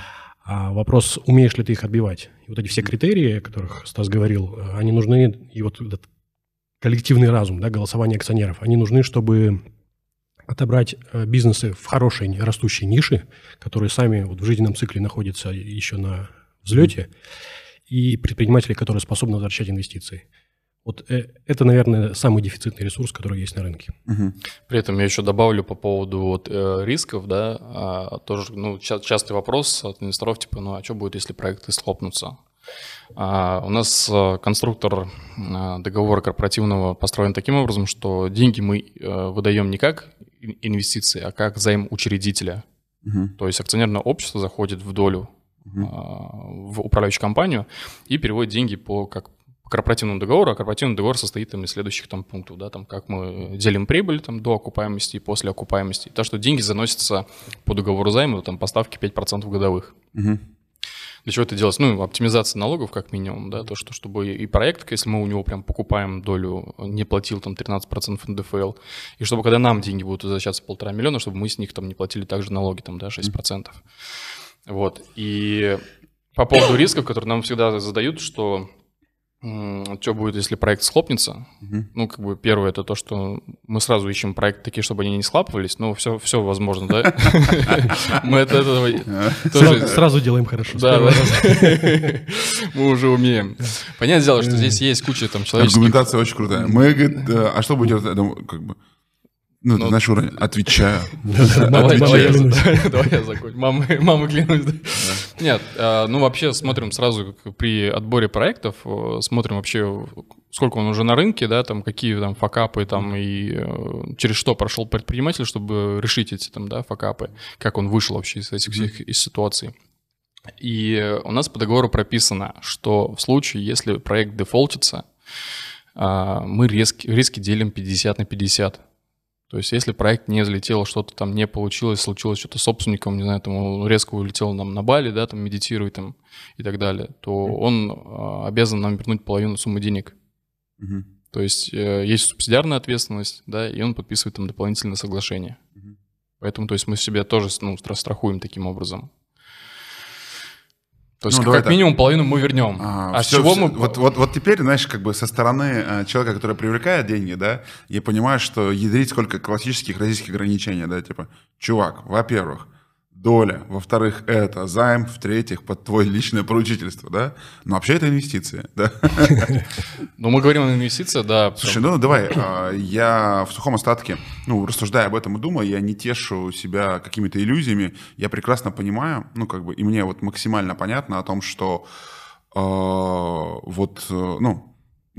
А вопрос, умеешь ли ты их отбивать. И вот эти все критерии, о которых Стас говорил, они нужны, и вот этот коллективный разум, да, голосование акционеров, они нужны, чтобы отобрать э, бизнесы в хорошей растущей нише, которые сами вот в жизненном цикле находятся еще на взлете, и предприниматели, которые способны возвращать инвестиции. Вот э, это, наверное, самый дефицитный ресурс, который есть на рынке. Угу. При этом я еще добавлю по поводу вот, э, рисков, да, а, тоже ну, ча- частый вопрос от инвесторов, типа, ну а что будет, если проекты схлопнутся? А, у нас конструктор договора корпоративного построен таким образом, что деньги мы выдаем не как инвестиции, а как займ учредителя. Угу. То есть акционерное общество заходит в долю угу. в управляющую компанию и переводит деньги по как корпоративному договору, а корпоративный договор состоит там, из следующих там, пунктов, да, там, как мы делим прибыль там, до окупаемости и после окупаемости. И то, что деньги заносятся по договору займа, там, поставки 5% годовых. Угу. Для чего это делать? Ну, оптимизация налогов, как минимум, да, то, что чтобы и проект, если мы у него прям покупаем долю, не платил там 13% НДФЛ, и чтобы когда нам деньги будут возвращаться полтора миллиона, чтобы мы с них там не платили также налоги, там, да, 6%. Вот, и по поводу рисков, которые нам всегда задают, что что будет, если проект схлопнется? Угу. Ну, как бы первое это то, что мы сразу ищем проекты такие, чтобы они не схлапывались, но все, все возможно, да? Мы это сразу делаем хорошо. Да, мы уже умеем. Понятное дело, что здесь есть куча там человеческих... Аргументация очень крутая. Мы, а что будет, как бы, ну, ну, наш уровень. Отвечаю. Давай я закончу. Мама клянусь. Нет, а, ну вообще смотрим сразу при отборе проектов, смотрим вообще, сколько он уже на рынке, да, там какие там факапы там и э, через что прошел предприниматель, чтобы решить эти там, да, факапы, как он вышел вообще из этих всех из ситуаций. И у нас по договору прописано, что в случае, если проект дефолтится, а, мы риски, риски делим 50 на 50. То есть если проект не взлетел, что-то там не получилось, случилось что-то с собственником, не знаю, там он резко улетел нам на Бали, да, там медитирует там и так далее, то он э, обязан нам вернуть половину суммы денег. Mm-hmm. То есть э, есть субсидиарная ответственность, да, и он подписывает там дополнительное соглашение. Mm-hmm. Поэтому, то есть мы себя тоже ну, страхуем таким образом. То есть, ну, как минимум, половину мы вернем. А, а все, с чего все, мы... Вот, вот, вот теперь, знаешь, как бы со стороны э, человека, который привлекает деньги, да, я понимаю, что ядрить сколько классических российских ограничений, да, типа, чувак, во-первых, доля, во-вторых, это займ, в-третьих, под твое личное поручительство, да? Но вообще это инвестиции, да? Ну, мы говорим о инвестициях, да. Слушай, ну давай, а, я в сухом остатке, ну, рассуждая об этом и думая, я не тешу себя какими-то иллюзиями, я прекрасно понимаю, ну, как бы, и мне вот максимально понятно о том, что а, вот, э, ну,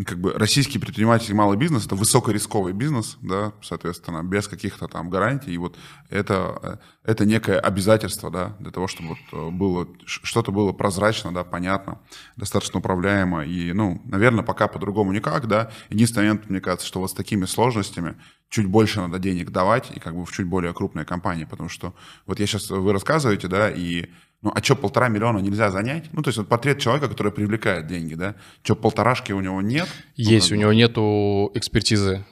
как бы российский предприниматель малый бизнес это высокорисковый бизнес, да, соответственно, без каких-то там гарантий. И вот это, э, это некое обязательство, да, для того, чтобы вот э, было, что-то было прозрачно, да, понятно, достаточно управляемо. И, ну, наверное, пока по-другому никак, да. Единственный момент, мне кажется, что вот с такими сложностями чуть больше надо денег давать и как бы в чуть более крупные компании, потому что вот я сейчас, вы рассказываете, да, и ну, а что, полтора миллиона нельзя занять? Ну, то есть вот портрет человека, который привлекает деньги, да? Что, полторашки у него нет? Есть, ну, у него нету экспертизы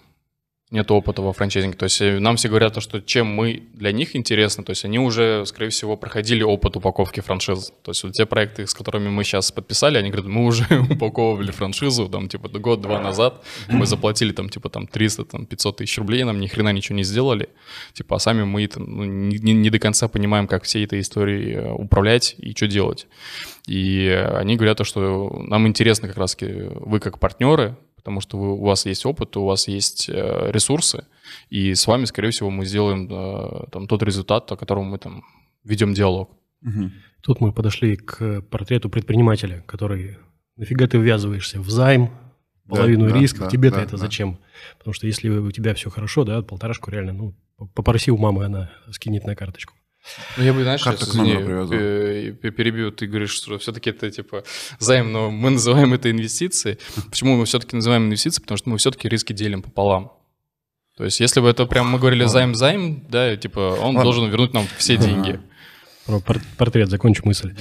нет опыта во франчайзинге. То есть э, нам все говорят, что чем мы для них интересны, то есть они уже, скорее всего, проходили опыт упаковки франшиз. То есть вот те проекты, с которыми мы сейчас подписали, они говорят, мы уже упаковывали франшизу, там, типа, год-два назад, мы заплатили, там, типа, там, 300, там, 500 тысяч рублей, нам ни хрена ничего не сделали. Типа, а сами мы ну, не, не до конца понимаем, как всей этой историей э, управлять и что делать. И они говорят, что нам интересно как раз вы как партнеры, потому что вы, у вас есть опыт, у вас есть э, ресурсы, и с вами, скорее всего, мы сделаем э, там, тот результат, о котором мы там ведем диалог. Угу. Тут мы подошли к портрету предпринимателя, который нафига ты ввязываешься в займ, половину да, рисков, да, тебе-то да, это да. зачем? Потому что если у тебя все хорошо, да, полторашку реально, ну, попроси у мамы, она скинет на карточку. Ну, я бы, знаешь, Карта сейчас, извини, перебью, ты говоришь, что все-таки это, типа, займ, но мы называем это инвестиции. Почему мы все-таки называем инвестиции? Потому что мы все-таки риски делим пополам. То есть, если бы это прям мы говорили займ-займ, да, типа, он Ладно. должен вернуть нам все деньги. Про портрет, закончу мысль.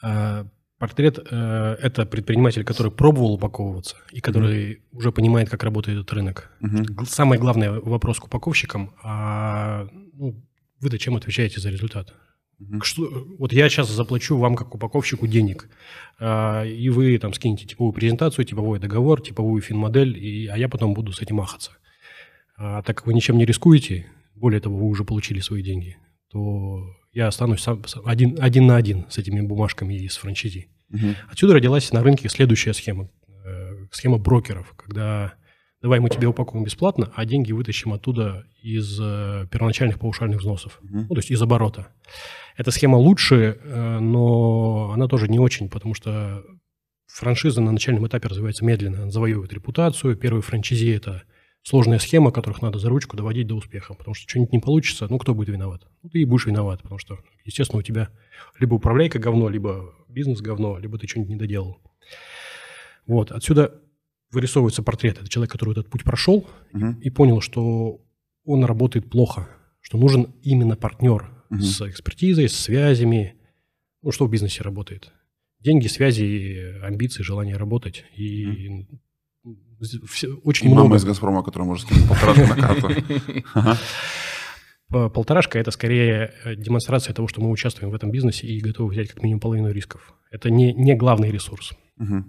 А, портрет э, это предприниматель, который пробовал упаковываться и который mm уже понимает, как работает этот рынок. mm Самый главный вопрос к упаковщикам, а, ну, вы-то чем отвечаете за результат? Угу. Что, вот я сейчас заплачу вам как упаковщику денег, а, и вы там скинете типовую презентацию, типовой договор, типовую финмодель, и, а я потом буду с этим махаться. А так как вы ничем не рискуете, более того, вы уже получили свои деньги, то я останусь сам, один, один на один с этими бумажками и с франчизи. Угу. Отсюда родилась на рынке следующая схема. Э, схема брокеров, когда давай мы тебе упакуем бесплатно, а деньги вытащим оттуда из э, первоначальных паушальных взносов, mm-hmm. ну, то есть из оборота. Эта схема лучше, э, но она тоже не очень, потому что франшиза на начальном этапе развивается медленно, она завоевывает репутацию. Первый франчизи – это сложная схема, которых надо за ручку доводить до успеха, потому что что-нибудь не получится, ну, кто будет виноват? Ну, ты и будешь виноват, потому что, естественно, у тебя либо управляйка говно, либо бизнес говно, либо ты что-нибудь не доделал. Вот, отсюда вырисовывается портрет. Это человек, который этот путь прошел угу. и понял, что он работает плохо, что нужен именно партнер угу. с экспертизой, с связями. Ну, что в бизнесе работает? Деньги, связи, амбиции, желание работать. И угу. все, очень и много... мама из «Газпрома», которая может скинуть полторашку на карту. Полторашка – это скорее э, демонстрация того, что мы участвуем в этом бизнесе и готовы взять как минимум половину рисков. Это не, не главный ресурс. Угу.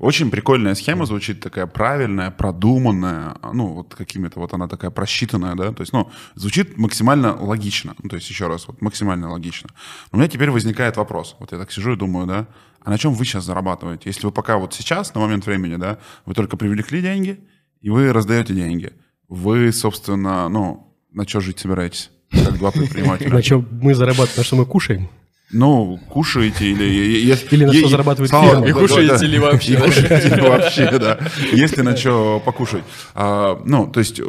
Очень прикольная схема звучит, такая правильная, продуманная, ну, вот какими-то, вот она такая просчитанная, да, то есть, ну, звучит максимально логично, ну, то есть, еще раз, вот максимально логично. Но у меня теперь возникает вопрос, вот я так сижу и думаю, да, а на чем вы сейчас зарабатываете? Если вы пока вот сейчас, на момент времени, да, вы только привлекли деньги, и вы раздаете деньги, вы, собственно, ну, на что жить собираетесь? Как два предпринимателя. На что мы зарабатываем, на что мы кушаем? Ну, кушаете или... Или на что зарабатывает фирма. И кушаете ли вообще. И кушаете ли вообще, да. Если на что покушать. А, ну, то есть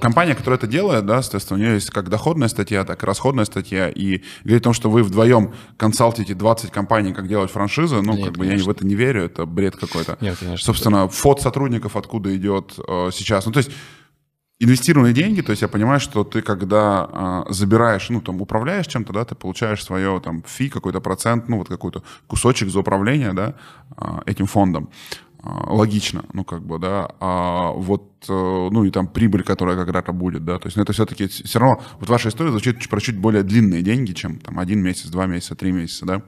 компания, которая это делает, да, соответственно, у нее есть как доходная статья, так и расходная статья. И говорить о том, что вы вдвоем консалтите 20 компаний, как делать франшизы, ну, как бы я в это не верю, это бред какой-то. Нет, конечно. Собственно, фот сотрудников откуда идет э, сейчас. Ну, то есть инвестированные деньги, то есть я понимаю, что ты когда а, забираешь, ну там управляешь чем-то, да, ты получаешь свое там фи, какой-то процент, ну вот какой-то кусочек за управление, да, а, этим фондом. А, логично, ну, как бы, да, а вот, э, ну, и там прибыль, которая когда-то будет, да, то есть ну, это все-таки все равно, вот ваша история звучит про чуть более длинные деньги, чем там один месяц, два месяца, три месяца, да,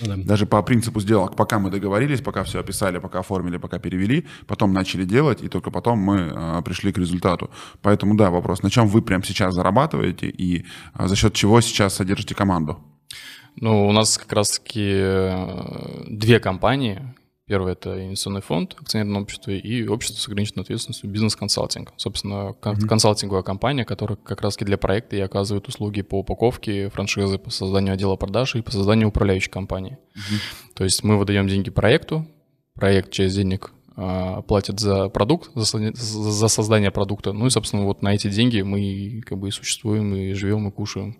да. даже по принципу сделок, пока мы договорились, пока все описали, пока оформили, пока перевели, потом начали делать, и только потом мы а, пришли к результату. Поэтому, да, вопрос, на чем вы прямо сейчас зарабатываете и а, за счет чего сейчас содержите команду? Ну, у нас как раз-таки две компании, Первое – это инвестиционный фонд, акционерное общество и общество с ограниченной ответственностью бизнес-консалтинг. Собственно, mm-hmm. консалтинговая компания, которая как раз для проекта и оказывает услуги по упаковке франшизы, по созданию отдела продаж и по созданию управляющей компании. Mm-hmm. То есть мы выдаем деньги проекту, проект через денег а, платит за продукт, за, за создание продукта. Ну и, собственно, вот на эти деньги мы как бы и существуем, и живем, и кушаем,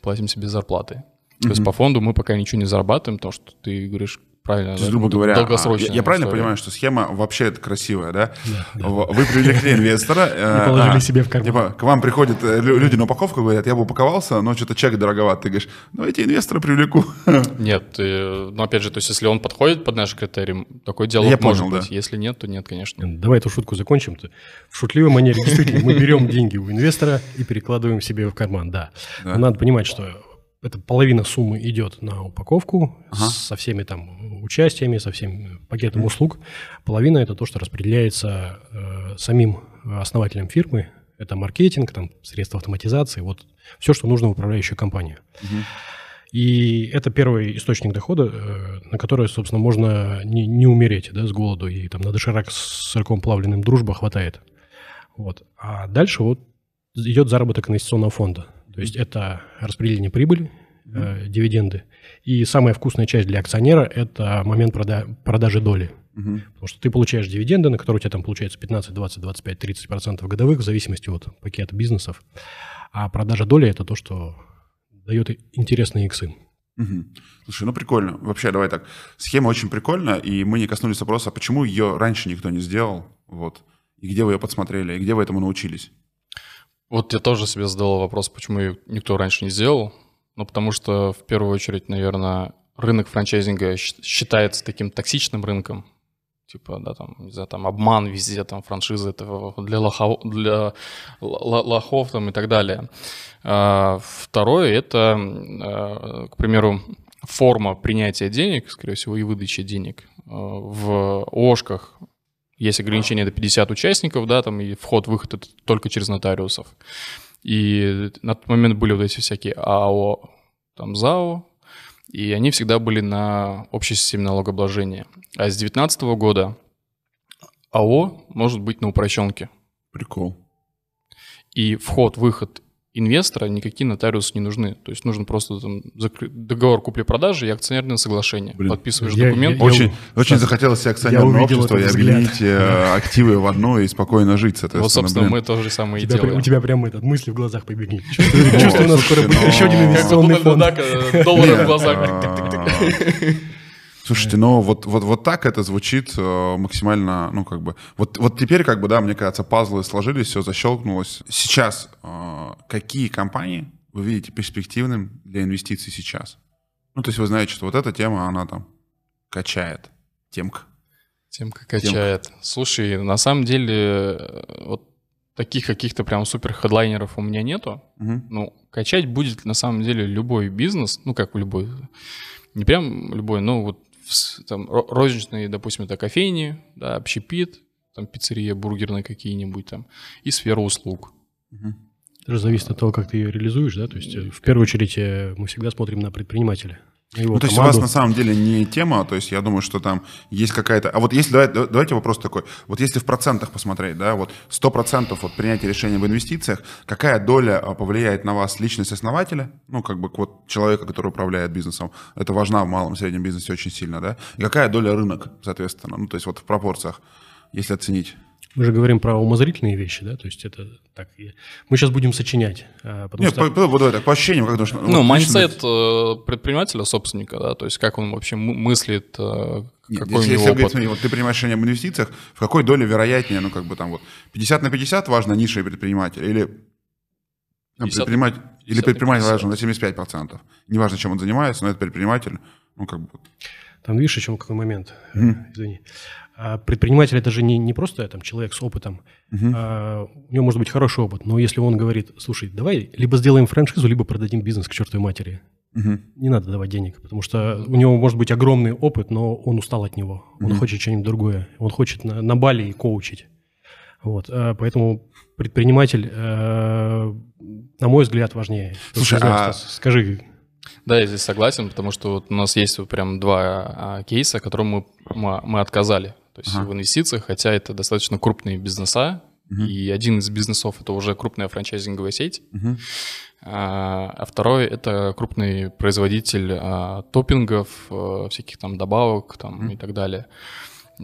платим себе зарплаты. Mm-hmm. То есть по фонду мы пока ничего не зарабатываем, потому что ты говоришь, Правильно. То есть, грубо говоря, долгосрочная я, я правильно история. понимаю, что схема вообще это красивая, да? да, да. Вы привлекли инвестора. И положили а, себе в карман. Типа, к вам приходят э, люди на упаковку, говорят, я бы упаковался, но что-то чек дороговат. Ты говоришь, ну эти инвесторы привлеку. Нет, ну опять же, то есть если он подходит под наши критерии, такой диалог я может понял, быть. Да. Если нет, то нет, конечно. Давай эту шутку закончим. -то. В шутливой манере действительно мы берем деньги у инвестора и перекладываем себе в карман, да. да. Но надо понимать, что это половина суммы идет на упаковку ага. со всеми там участиями, со всем пакетом услуг. Половина это то, что распределяется э, самим основателем фирмы. Это маркетинг, там, средства автоматизации, вот все, что нужно в управляющую компанию. Угу. И это первый источник дохода, э, на который, собственно, можно не, не умереть да, с голоду. И там на доширак с сырком плавленным дружба хватает. Вот. А дальше вот идет заработок инвестиционного фонда. То есть это распределение прибыли, э, дивиденды. И самая вкусная часть для акционера – это момент прода- продажи доли. Угу. Потому что ты получаешь дивиденды, на которые у тебя там получается 15, 20, 25, 30 процентов годовых, в зависимости от пакета бизнесов. А продажа доли – это то, что дает интересные иксы. Угу. Слушай, ну прикольно. Вообще, давай так. Схема очень прикольная, и мы не коснулись вопроса, почему ее раньше никто не сделал, вот, и где вы ее подсмотрели, и где вы этому научились? Вот я тоже себе задал вопрос, почему ее никто раньше не сделал. Ну, потому что, в первую очередь, наверное, рынок франчайзинга считается таким токсичным рынком. Типа, да, там, не знаю, там обман везде, там франшизы это для лохов, для лохов там и так далее. А, второе, это, а, к примеру, форма принятия денег, скорее всего, и выдачи денег а, в ОшКах есть ограничение до 50 участников, да, там и вход-выход это только через нотариусов. И на тот момент были вот эти всякие АО, там ЗАО, и они всегда были на общей системе налогообложения. А с 2019 года АО может быть на упрощенке. Прикол. И вход-выход инвестора никакие нотариусы не нужны. То есть нужен просто там, договор купли-продажи и акционерное соглашение. Блин, Подписываешь я, документ. Я, очень, я, очень захотелось себе акционерное общество и объединить э, активы в одно и спокойно жить, соответственно. Вот, собственно, блин. мы то же самое и делаем. У тебя прям этот, мысли в глазах побегли. Чувствую, у нас скоро будет еще один инвестиционный фонд. Доллары в глазах. Слушайте, ну вот, вот, вот так это звучит э, максимально, ну как бы, вот, вот теперь как бы, да, мне кажется, пазлы сложились, все защелкнулось. Сейчас э, какие компании вы видите перспективным для инвестиций сейчас? Ну, то есть вы знаете, что вот эта тема, она там качает. Темка. Темка качает. Темка. Слушай, на самом деле, э, вот таких каких-то прям супер хедлайнеров у меня нету. Угу. Ну, качать будет на самом деле любой бизнес, ну как любой, не прям любой, но вот там, розничные, допустим, это кофейни, да, общепит, там пиццерия, бургерные какие-нибудь там, и сфера услуг. Угу. Это же зависит от того, как ты ее реализуешь, да? То есть, э, в первую очередь, э, мы всегда смотрим на предпринимателя. Ну, то есть у вас на самом деле не тема, то есть я думаю, что там есть какая-то... А вот если, давайте, давайте вопрос такой, вот если в процентах посмотреть, да, вот 100% от принятия решения в инвестициях, какая доля а, повлияет на вас личность основателя, ну, как бы вот человека, который управляет бизнесом, это важно в малом и среднем бизнесе очень сильно, да, и какая доля рынок, соответственно, ну, то есть вот в пропорциях, если оценить. Мы же говорим про умозрительные вещи, да, то есть это так. Мы сейчас будем сочинять. А, Нет, что... по, по, так, по ощущениям, как должно. Ну, mindset э, предпринимателя, собственника, да, то есть как он вообще мыслит, э, какой Нет, у него опыт. Говорить, вот ты принимаешь решение об инвестициях, в какой доле вероятнее, ну, как бы там вот 50 на 50 важно ниша и предприниматель, или 50, предприниматель, 50, или предприниматель 50. важен на 75%. Неважно, чем он занимается, но это предприниматель, ну, как бы... Там видишь, еще какой момент, mm. извини. А предприниматель это же не, не просто там, человек с опытом. Uh-huh. А, у него может быть хороший опыт, но если он говорит, слушай, давай либо сделаем франшизу, либо продадим бизнес к чертовой матери. Uh-huh. Не надо давать денег, потому что у него может быть огромный опыт, но он устал от него. Он uh-huh. хочет что-нибудь другое. Он хочет на, на Бали коучить. Вот, а, поэтому предприниматель, а, на мой взгляд, важнее. Слушай, а... скажи. Да, я здесь согласен, потому что вот у нас есть вот прям два а, кейса, которым мы, мы, мы отказали то есть ага. в инвестициях, хотя это достаточно крупные бизнеса, угу. и один из бизнесов это уже крупная франчайзинговая сеть, угу. а, а второй это крупный производитель а, топпингов, а, всяких там добавок там угу. и так далее.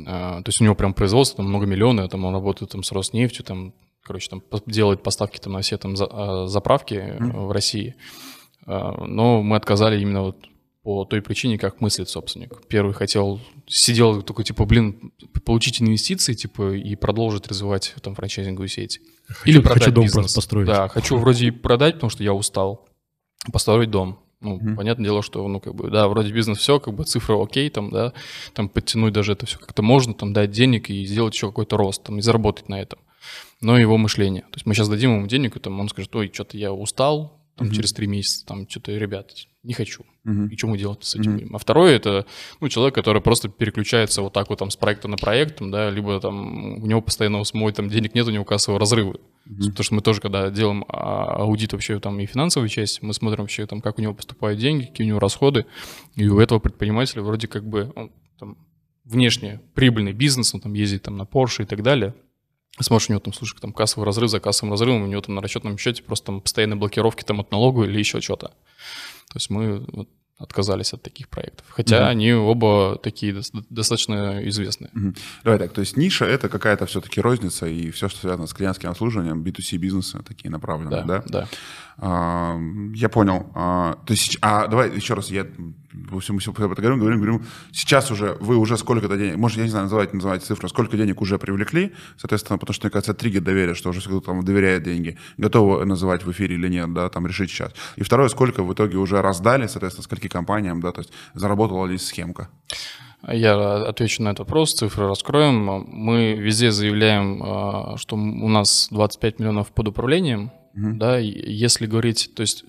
А, то есть у него прям производство там много миллионов, там он работает там с Роснефтью, там, короче, там делает поставки там на все там а, заправки mm в России. А, но мы отказали именно вот по той причине, как мыслит собственник. Первый хотел, сидел такой, типа, блин, получить инвестиции, типа, и продолжить развивать там франчайзинговую сеть. Хочу, Или продать хочу дом бизнес. построить. Да, хочу вроде и продать, потому что я устал, построить дом. Ну, mm-hmm. понятное дело, что, ну, как бы, да, вроде бизнес все, как бы цифры окей, там, да, там подтянуть даже это все как-то можно, там, дать денег и сделать еще какой-то рост, там, и заработать на этом. Но его мышление. То есть мы сейчас дадим ему денег, и там он скажет, ой, что-то я устал, там, mm-hmm. через три месяца, там, что-то, ребят, не хочу. Uh-huh. И что мы делать с этим будем? А второй это ну, человек, который просто переключается вот так вот там с проекта на проект, там, да, либо там у него постоянно самой там денег нет, у него кассовые разрывы. Uh-huh. Потому что мы тоже, когда делаем а, аудит вообще там и финансовую часть, мы смотрим вообще там, как у него поступают деньги, какие у него расходы, и у этого предпринимателя вроде как бы он, там, внешне прибыльный бизнес, он там ездит там на Porsche и так далее, Смотришь, у него там, слушай, там кассовый разрыв за кассовым разрывом, у него там на расчетном счете просто там постоянные блокировки там от налога или еще что-то. То есть мы отказались от таких проектов. Хотя угу. они оба такие достаточно известные. Угу. Давай так, то есть ниша — это какая-то все-таки розница, и все, что связано с клиентским обслуживанием, B2C бизнеса такие направленные, да? Да, да. А, я понял. А, то есть, а давай еще раз, я по всему все это говорим, говорим, говорим. Сейчас уже, вы уже сколько-то денег, может, я не знаю, называть, называть цифру, сколько денег уже привлекли, соответственно, потому что, мне кажется, триггер доверия, что уже кто там доверяет деньги, готовы называть в эфире или нет, да, там решить сейчас. И второе, сколько в итоге уже раздали, соответственно, скольки компаниям, да, то есть заработала ли схемка. Я отвечу на этот вопрос, цифры раскроем. Мы везде заявляем, а, что у нас 25 миллионов под управлением, угу. да, если говорить, то есть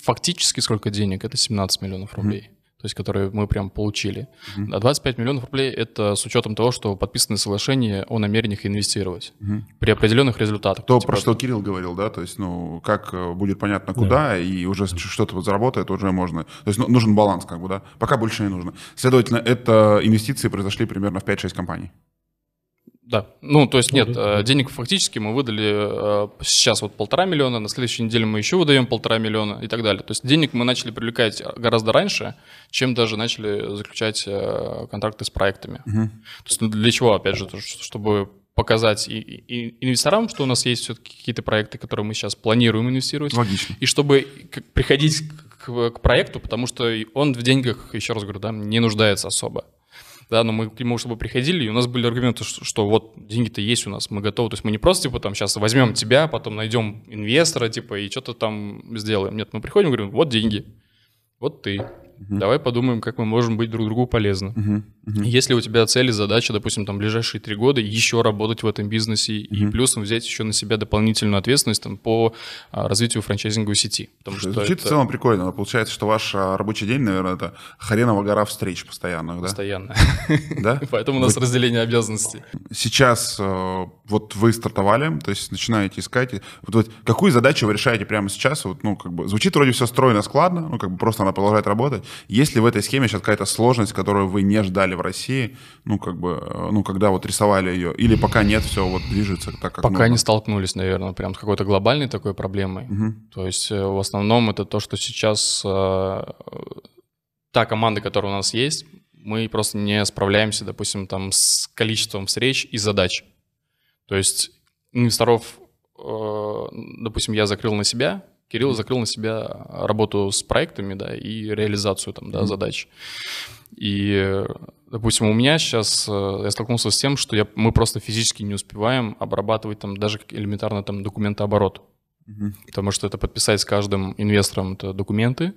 фактически сколько денег, это 17 миллионов рублей. Угу то есть которые мы прям получили. Uh-huh. А 25 миллионов рублей – это с учетом того, что подписаны соглашения о намерениях инвестировать uh-huh. при определенных результатах. То, типа, про что Кирилл говорил, да, то есть, ну, как э, будет понятно, куда, yeah. и уже что-то вот заработает, уже можно. То есть ну, нужен баланс, как бы, да. Пока больше не нужно. Следовательно, это инвестиции произошли примерно в 5-6 компаний. Да, ну то есть нет, э, денег фактически мы выдали э, сейчас вот полтора миллиона, на следующей неделе мы еще выдаем полтора миллиона и так далее. То есть денег мы начали привлекать гораздо раньше, чем даже начали заключать э, контракты с проектами. Угу. То есть ну, для чего, опять же, чтобы показать и, и инвесторам, что у нас есть все-таки какие-то проекты, которые мы сейчас планируем инвестировать. Логично. И чтобы приходить к, к проекту, потому что он в деньгах, еще раз говорю, да, не нуждается особо да, но мы к нему чтобы приходили, и у нас были аргументы, что, что вот деньги-то есть у нас, мы готовы, то есть мы не просто, типа, там, сейчас возьмем тебя, потом найдем инвестора, типа, и что-то там сделаем. Нет, мы приходим говорим, вот деньги, вот ты, Угу. Давай подумаем, как мы можем быть друг другу полезны. Угу. Угу. Если у тебя цели, задача, допустим, там ближайшие три года еще работать в этом бизнесе угу. и плюсом взять еще на себя дополнительную ответственность там, по а, развитию франчайзинговой сети. Потому что Звучит это... в целом прикольно. Получается, что ваш а, рабочий день, наверное, это хренова гора встреч постоянных, да? Постоянно. Да? Поэтому у нас разделение обязанностей. Сейчас э, вот вы стартовали, то есть начинаете искать. Вот, вот какую задачу вы решаете прямо сейчас? Вот, ну, как бы звучит вроде все стройно, складно, ну, как бы просто она продолжает работать. Есть ли в этой схеме сейчас какая-то сложность, которую вы не ждали в России, ну, как бы, э, ну, когда вот рисовали ее, или пока нет, все вот движется так, как Пока нужно? не столкнулись, наверное, прям с какой-то глобальной такой проблемой. Угу. То есть э, в основном это то, что сейчас э, та команда, которая у нас есть, мы просто не справляемся, допустим, там с количеством встреч и задач. То есть инвесторов, э, допустим, я закрыл на себя, Кирилл закрыл на себя работу с проектами, да, и реализацию там, да, задач. И, допустим, у меня сейчас э, я столкнулся с тем, что я, мы просто физически не успеваем обрабатывать там даже элементарно там документооборот. Mm-hmm. Потому что это подписать с каждым инвестором это документы.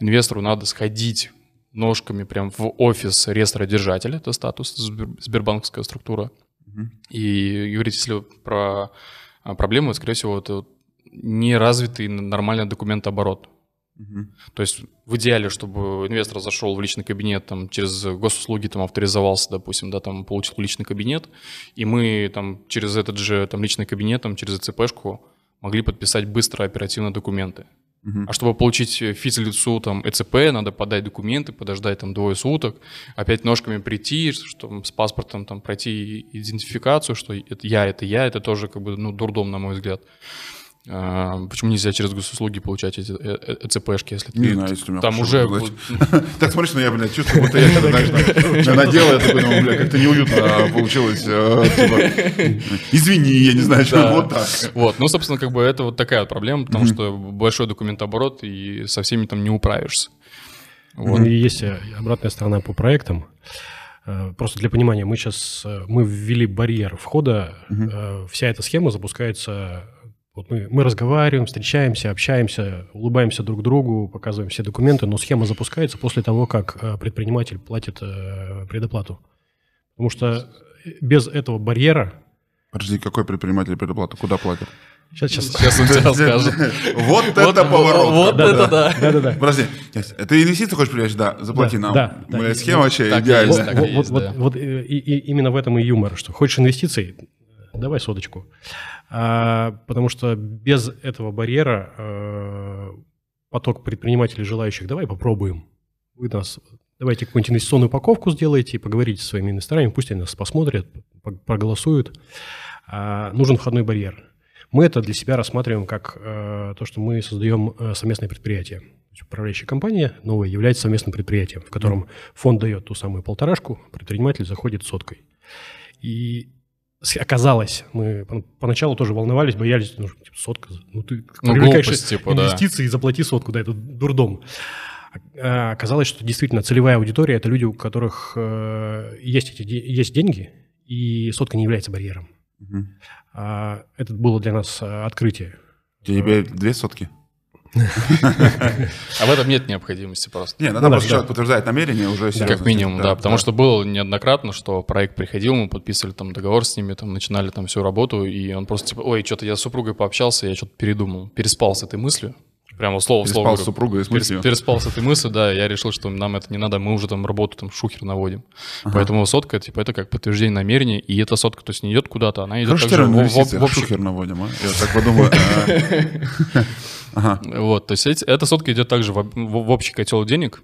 Инвестору надо сходить ножками прям в офис реестродержателя, это статус сбербанковская структура. Угу. И говорить, если про а, проблему, скорее всего, это неразвитый нормальный документооборот. Угу. То есть в идеале, чтобы инвестор зашел в личный кабинет, там, через госуслуги там, авторизовался, допустим, да, там, получил личный кабинет, и мы там, через этот же там, личный кабинет, там, через ЦПшку могли подписать быстро, оперативно документы. А чтобы получить физлицу там ЭЦП, надо подать документы, подождать там двое суток, опять ножками прийти, что с паспортом там пройти идентификацию, что это я, это я, это тоже как бы ну дурдом на мой взгляд. А, почему нельзя через госуслуги получать эти э, э, ЭЦПшки, если не знаю, если у меня там уже... Так смотришь, ну я, блядь, чувствую, будто я что-то, надел, я такой, ну, бля, как-то неуютно получилось. Э, типа, извини, я не знаю, что вот так. Вот, ну, собственно, как бы это вот такая вот проблема, потому что большой документооборот, и со всеми там не управишься. Вот. Ну, и есть обратная сторона по проектам. Просто для понимания, мы сейчас мы ввели барьер входа, угу. вся эта схема запускается вот мы, мы разговариваем, встречаемся, общаемся, улыбаемся друг другу, показываем все документы, но схема запускается после того, как э, предприниматель платит э, предоплату. Потому что без этого барьера... Подожди, какой предприниматель предоплату? Куда платит? Сейчас, сейчас. Сейчас он тебе расскажет. Вот это поворот. Вот это да. Да, да, да. Подожди, ты инвестиции хочешь привлечь? Да, заплати нам. Да. Моя схема вообще идеальная. Вот именно в этом и юмор, что хочешь инвестиций, давай соточку. А, потому что без этого барьера а, поток предпринимателей желающих, давай попробуем. Вы нас, давайте какую-нибудь инвестиционную упаковку сделаете, поговорите со своими инвесторами, пусть они нас посмотрят, проголосуют. А, нужен входной барьер. Мы это для себя рассматриваем как э, то, что мы создаем э, совместное предприятие. Управляющая компания новая является совместным предприятием, в котором фонд дает ту самую полторашку, предприниматель заходит соткой. И оказалось, мы поначалу тоже волновались, боялись, ну, типа, сотка, ну ты ну, привлекаешь глупость, типа, инвестиции, да. заплати сотку, да, это дурдом. А, оказалось, что действительно целевая аудитория – это люди, у которых э, есть, эти, есть деньги, и сотка не является барьером. Угу. А, это было для нас э, открытие. Тебе две сотки? А в этом нет необходимости просто. Не, надо просто человек подтверждает намерение уже Как минимум, да, потому что было неоднократно, что проект приходил, мы подписывали там договор с ними, там начинали там всю работу, и он просто типа, ой, что-то я с супругой пообщался, я что-то передумал, переспал с этой мыслью. Прямо слово в слово. Переспал с супругой с мыслью. Переспал с этой мыслью, да, я решил, что нам это не надо, мы уже там работу там шухер наводим. Ага. Поэтому сотка, типа, это как подтверждение намерения, и эта сотка, то есть не идет куда-то, она идет Хорошо, также в, в, в, в шухер наводим, а? Я так подумаю. А. Вот, то есть эта сотка идет также в общий котел денег,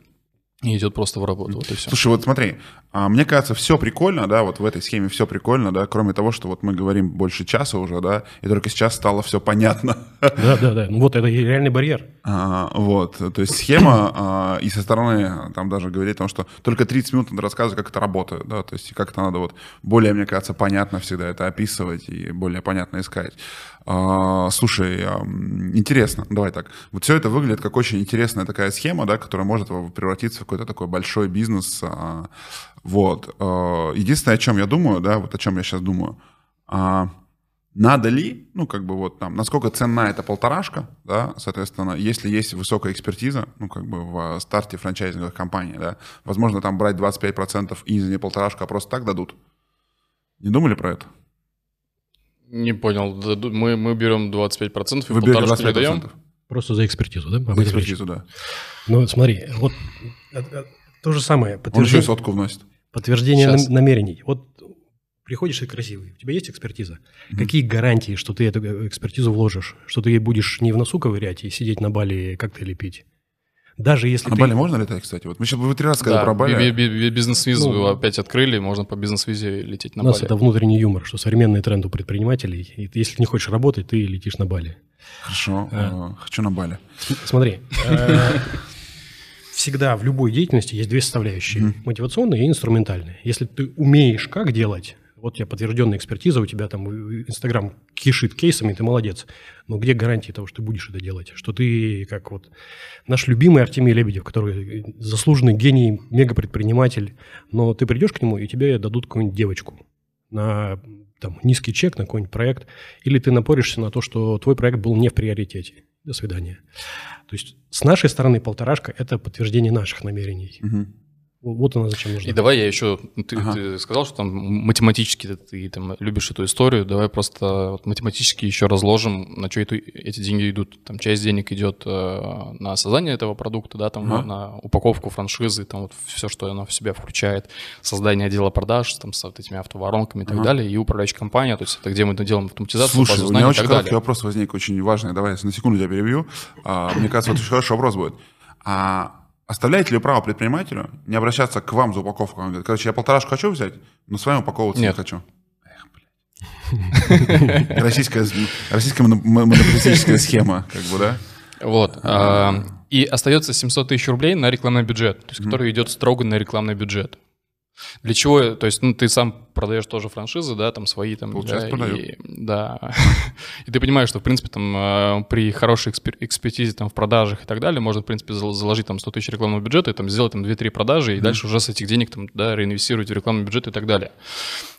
и идет просто в работу, вот и все. Слушай, вот смотри, а, мне кажется, все прикольно, да, вот в этой схеме все прикольно, да, кроме того, что вот мы говорим больше часа уже, да, и только сейчас стало все понятно. Да, да, да, ну вот это реальный барьер. А, вот, то есть схема, а, и со стороны там даже говорить о том, что только 30 минут надо рассказывать, как это работает, да, то есть как это надо вот более, мне кажется, понятно всегда это описывать и более понятно искать. А, слушай, интересно, давай так. Вот все это выглядит как очень интересная такая схема, да, которая может превратиться в какой-то такой большой бизнес. А, вот. А, единственное, о чем я думаю, да, вот о чем я сейчас думаю, надо ли, ну, как бы вот там, насколько ценна эта полторашка, да, соответственно, если есть высокая экспертиза, ну, как бы в старте франчайзинговых компаний, да, возможно, там брать 25% и не полторашка, а просто так дадут. Не думали про это? Не понял. Мы, мы берем 25% и Вы полторашку не даем? Просто за экспертизу, да? За экспертизу, да. Ну, смотри, вот э, э, то же самое. Подтверждение, Он еще сотку вносит. Подтверждение Сейчас. намерений. Вот приходишь и красивый, у тебя есть экспертиза. Mm-hmm. Какие гарантии, что ты эту э, экспертизу вложишь? Что ты будешь не в носу ковырять и сидеть на бале коктейли пить? Даже если а на ты... Бали можно летать, кстати? Вот мы сейчас вы три раза сказали да, про Бали. Бизнес-визу ну, опять открыли, можно по бизнес-визе лететь на Бали. У нас это внутренний юмор, что современный тренд у предпринимателей. И если не хочешь работать, ты летишь на Бали. Хорошо, а. хочу на Бали. Смотри, э, всегда в любой деятельности есть две составляющие. Мотивационная и инструментальная. Если ты умеешь как делать, вот у тебя подтвержденная экспертиза, у тебя там Инстаграм кишит кейсами, ты молодец. Но где гарантии того, что ты будешь это делать? Что ты, как вот наш любимый Артемий Лебедев, который заслуженный гений, мегапредприниматель, но ты придешь к нему, и тебе дадут какую-нибудь девочку на там, низкий чек на какой-нибудь проект, или ты напоришься на то, что твой проект был не в приоритете. До свидания. То есть с нашей стороны полторашка – это подтверждение наших намерений. Угу. Вот она зачем нужна. И давай я еще, ты, Ага. ты сказал, что там математически ты, ты там любишь эту историю, давай просто вот математически еще разложим, на что эти деньги идут. Там часть денег идет э, на создание этого продукта, да, там Ага. на упаковку франшизы, там вот все, что оно в себя включает, создание отдела продаж, там с вот этими автоворонками и так Ага. далее, и управляющая компания, то есть это где мы делаем автоматизацию, Слушай, базу у знаний меня и очень так короткий далее. вопрос возник, очень важный. Давай я на секунду тебя перебью. А, мне кажется, вот очень хороший вопрос будет. А оставляете ли право предпринимателю не обращаться к вам за упаковку? Он говорит, короче, я полторашку хочу взять, но с вами упаковываться не Нет. хочу. Эх, блядь. Российская, российская моно- монополистическая схема, как бы, да? Вот. а, И остается 700 тысяч рублей на рекламный бюджет, то есть, Мгм. который идет строго на рекламный бюджет. Для чего? То есть, ну, ты сам продаешь тоже франшизы, да, там свои там. Получается, да, продаю. и, да. И ты понимаешь, что, в принципе, там э, при хорошей экспер- экспертизе там в продажах и так далее можно, в принципе, зал- заложить там 100 тысяч рекламного бюджета и там сделать там 2-3 продажи, и дальше уже с этих денег там, да, реинвестировать в рекламный бюджет и так далее.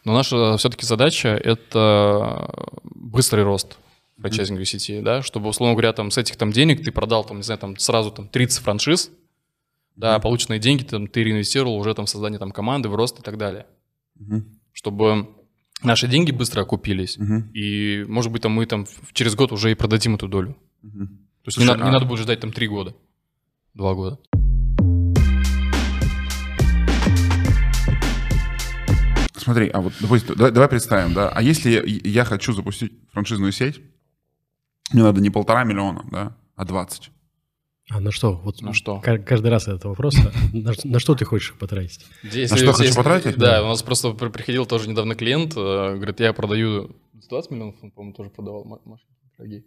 Но наша все-таки задача — это быстрый рост франчайзинговой сети, да, чтобы, условно говоря, там с этих там денег ты продал, там, не знаю, там сразу там 30 франшиз, да, полученные деньги там ты реинвестировал уже там в создание там команды, в рост и так далее, Мгм, чтобы наши деньги быстро окупились, мгм, и, может быть, там мы там через год уже и продадим эту долю. мгм. То есть Слушай, не, надо, не а- надо будет ждать там 3 года, 2 года. Смотри, а вот, допустим, давай, давай представим, да, а если я, я хочу запустить франшизную сеть, мне надо не полтора миллиона, да, а 20. А на что? Вот На что? ка- Каждый раз этот вопрос. а на, на что ты хочешь потратить? Здесь, На что хочу потратить? Да, у нас просто при- приходил тоже недавно клиент, э, говорит, я продаю 20 миллионов, он, по-моему, тоже продавал ма- машины дорогие.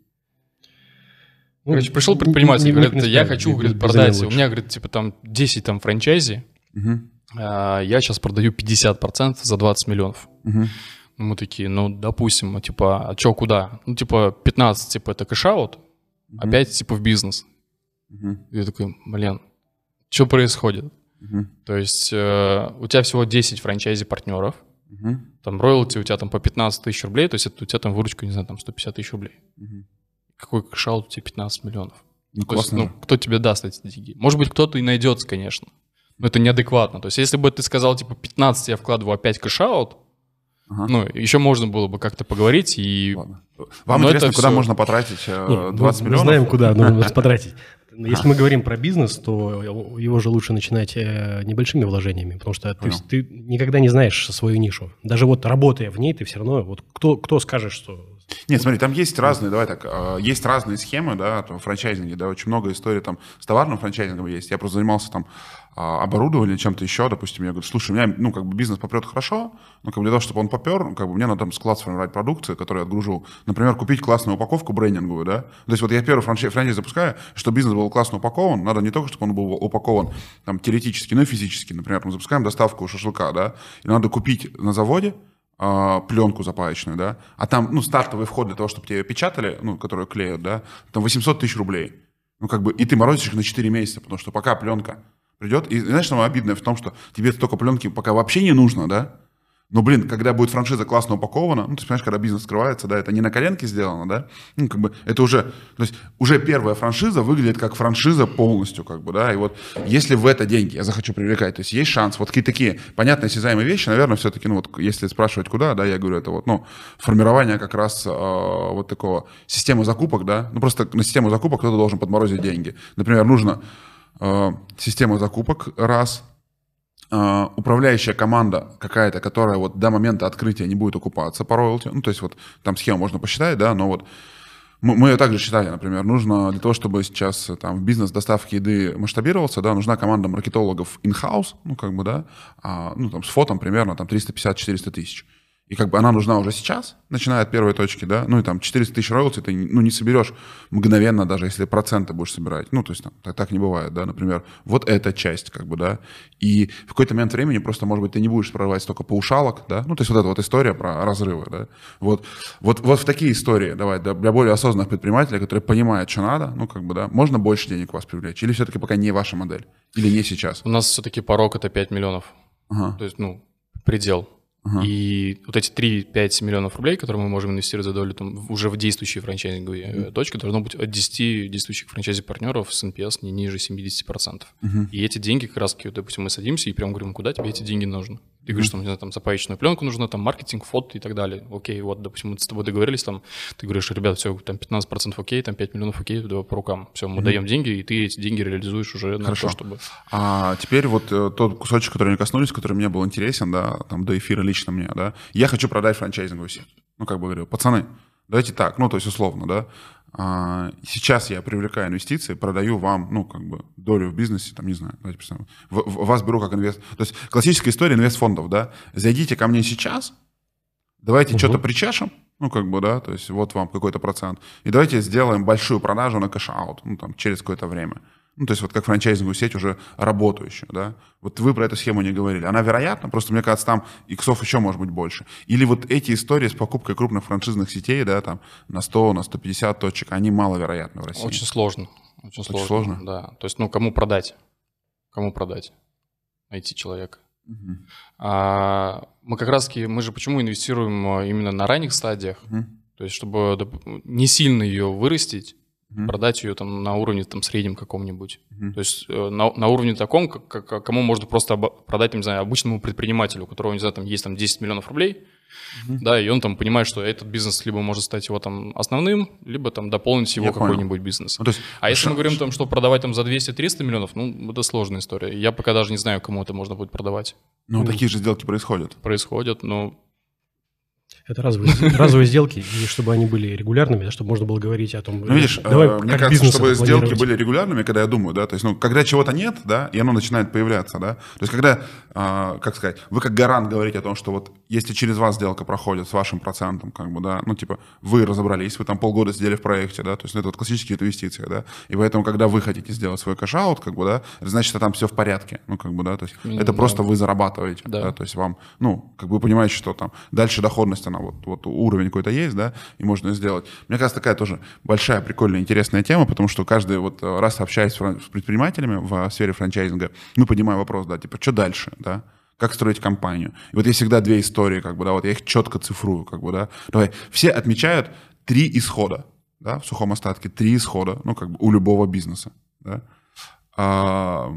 Ну, Короче, пришел не- предприниматель, не- не говорит, я принципиально, хочу, без- говорит, продать, у меня, говорит, типа там 10 там франчайзи, Мгм, а я сейчас продаю 50% за 20 миллионов. Ну, Мы такие, ну, допустим, ну, типа, а чё, куда? Ну, типа, 15, типа, это cash-out, а 5, типа, в бизнес. И я такой, блин, что происходит? мгм, То есть э, у тебя всего 10 франчайзи-партнеров, мгм, там роялти у тебя там по 15 тысяч рублей, то есть это у тебя там выручка, не знаю, там 150 тысяч рублей. мгм. Какой cash-out у тебя 15 миллионов? Ну, То есть, классно. ну, кто тебе даст эти деньги? Может быть, кто-то и найдется, конечно. Но это неадекватно. То есть, если бы ты сказал, типа, 15 я вкладываю, а 5 cash-out, Ага. ну, еще можно было бы как-то поговорить и... Ладно. Вам Но интересно, это куда всё- можно потратить э, Не, мы- 20 мы, миллионов? знаем, куда нужно потратить. Если мы говорим про бизнес, то его же лучше начинать э, небольшими вложениями, потому что ты, ты никогда не знаешь свою нишу. Даже вот работая в ней, ты все равно, вот кто, кто скажет, что... Нет, смотри, там есть разные, давай так, э, есть разные схемы, да, там, франчайзинги, да, очень много историй там с товарным франчайзингом есть. Я просто занимался там а, оборудованием, чем-то еще, допустим, я говорю, слушай, у меня, ну, как бы бизнес попрет хорошо, но как бы для того, чтобы он попер, ну, как бы мне надо там склад сформировать продукции, которую я отгружу. Например, купить классную упаковку брендинговую, да. То есть вот я первый франчайз, франчайз запускаю, чтобы бизнес был классно упакован, надо не только, чтобы он был упакован там теоретически, но и физически. Например, мы запускаем доставку шашлыка, да, и надо купить на заводе, а, пленку запаечную, да, а там, ну, стартовый вход для того, чтобы тебе ее печатали, ну, которую клеют, да, там 800 тысяч рублей. Ну, как бы, и ты морозишь их на 4 месяца, потому что пока пленка придет, и знаешь, что обидное в том, что тебе столько пленки пока вообще не нужно, да, но, блин, когда будет франшиза классно упакована, ну, ты понимаешь, когда бизнес скрывается, да, это не на коленке сделано, да, ну, как бы, это уже, то есть, уже первая франшиза выглядит как франшиза полностью, как бы, да, и вот, если в это деньги я захочу привлекать, то есть, есть шанс, вот какие-то такие понятные, осязаемые вещи, наверное, все-таки, ну, вот, если спрашивать, куда, да, я говорю, это вот, ну, формирование как раз э, вот такого системы закупок, да, ну, просто на систему закупок кто-то должен подморозить деньги. Например, нужно э, система закупок, раз, э, управляющая команда какая-то, которая вот до момента открытия не будет окупаться по роялти, ну, то есть вот там схему можно посчитать, да, но вот мы, мы ее также считали, например, нужно для того, чтобы сейчас э, там бизнес доставки еды масштабировался, да, нужна команда маркетологов in-house, ну, как бы, да, а, ну, там, с фотом примерно там 350-400 тысяч. И как бы она нужна уже сейчас, начиная от первой точки, да, ну и там 400 тысяч роялти ты ну, не соберешь мгновенно, даже если проценты будешь собирать. Ну, то есть там, так, так не бывает, да, например, вот эта часть, как бы, да, и в какой-то момент времени просто, может быть, ты не будешь прорывать столько паушалок, да, ну, то есть вот эта вот история про разрывы, да, вот, вот, вот в такие истории, давай, да, для более осознанных предпринимателей, которые понимают, что надо, ну, как бы, да, можно больше денег у вас привлечь, или все-таки пока не ваша модель, или не сейчас? У нас все-таки порог это 5 миллионов. Ага, То есть, ну, предел. И вот эти 3-5 миллионов рублей, которые мы можем инвестировать за долю там, уже в действующие франчайзинговые mm-hmm. точки, должно быть от 10 действующих франчайзи-партнеров с NPS не ниже 70%. Mm-hmm. И эти деньги как раз, допустим, мы садимся и прям говорим, куда тебе эти деньги нужны? Ты говоришь, что мне там за паечную пленку нужно, там маркетинг, фото и так далее. Окей, вот, допустим, мы с тобой договорились, там, ты говоришь, ребят, все, там 15% окей, там 5 миллионов окей, давай по рукам. Все, мы mm-hmm. даем деньги, и ты эти деньги реализуешь уже Хорошо. на то, чтобы... А теперь вот э, тот кусочек, который не коснулись, который мне был интересен, да, там до эфира лично мне, да, я хочу продать франчайзинговую сеть. Ну, как бы говорю, пацаны, давайте так, ну, то есть условно, да, сейчас я привлекаю инвестиции, продаю вам, ну, как бы, долю в бизнесе, там, не знаю, давайте представим, в, в, вас беру как инвест... То есть классическая история инвестфондов, да, зайдите ко мне сейчас, давайте угу. что-то причашем, ну, как бы, да, то есть вот вам какой-то процент, и давайте сделаем большую продажу на cash-out, ну, там, через какое-то время. Ну, то есть вот как франчайзинговую сеть уже работающую, да. Вот вы про эту схему не говорили. Она вероятна, просто мне кажется, там иксов еще может быть больше. Или вот эти истории с покупкой крупных франшизных сетей, да, там на 100, на 150 точек, они маловероятны в России. Очень сложно. Очень, Очень сложно, сложно, да. То есть, ну, кому продать? Кому продать? Найти человека. Угу. А, мы как раз-таки, мы же почему инвестируем а, именно на ранних стадиях? Угу. То есть, чтобы не сильно ее вырастить, mm-hmm. продать ее там на уровне там среднем каком-нибудь. Mm-hmm. То есть э, на, на уровне таком, как, как, кому можно просто продать, там, не знаю, обычному предпринимателю, у которого, не знаю, там есть там 10 миллионов рублей, mm-hmm. да, и он там понимает, что этот бизнес либо может стать его там основным, либо там дополнить его какой-нибудь бизнес. Ну, есть, а если мы говорим там, что продавать там за 200-300 миллионов, ну, это сложная история. Я пока даже не знаю, кому это можно будет продавать. Ну, mm-hmm. такие же сделки происходят. Происходят, но это разовые, разовые сделки, и чтобы они были регулярными, да, чтобы можно было говорить о том, ну, видишь, давай, э, мне кажется, чтобы сделки были регулярными, когда я думаю, да, то есть, ну, когда чего-то нет, да, и оно начинает появляться, да, то есть, когда, э, как сказать, вы как гарант говорите о том, что вот если через вас сделка проходит с вашим процентом, как бы, да, ну, типа, вы разобрались, вы там полгода сидели в проекте, да, то есть, ну, это вот классические инвестиции, да, и поэтому, когда вы хотите сделать свой cash-out, как бы, да, значит, что там все в порядке, ну, как бы, да, то есть, mm, это да. просто вы зарабатываете, да. да, то есть, вам, ну, как бы вы понимаете, что там дальше доходность, она вот, вот уровень какой-то есть, да, и можно сделать. Мне кажется, такая тоже большая, прикольная, интересная тема, потому что каждый вот э, раз общаясь с предпринимателями в сфере франчайзинга, ну, поднимаю вопрос, да, типа, что дальше, да, как строить компанию. И вот есть всегда две истории, как бы, да, вот я их четко цифрую, как бы, да. Давай, все отмечают три исхода, да, в сухом остатке, три исхода, ну, как бы у любого бизнеса, да. А,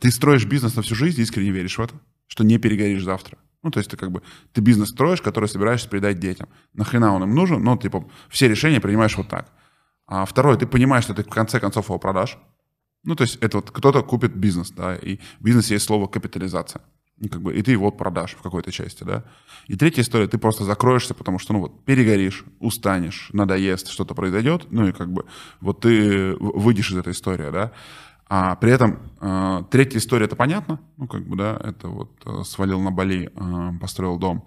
ты строишь бизнес на всю жизнь, искренне веришь в это, что не перегоришь завтра. Ну, то есть ты как бы, ты бизнес строишь, который собираешься передать детям. Нахрена он им нужен? Ну, типа, все решения принимаешь вот так. А второе, ты понимаешь, что ты в конце концов его продашь. Ну, то есть это вот кто-то купит бизнес, да, и в бизнесе есть слово капитализация. И, как бы, и ты его продашь в какой-то части, да. И третья история, ты просто закроешься, потому что, ну вот, перегоришь, устанешь, надоест, что-то произойдет, ну и как бы вот ты выйдешь из этой истории, да. А при этом э, третья история, это понятно, ну, как бы, да, это вот э, свалил на Бали, э, построил дом.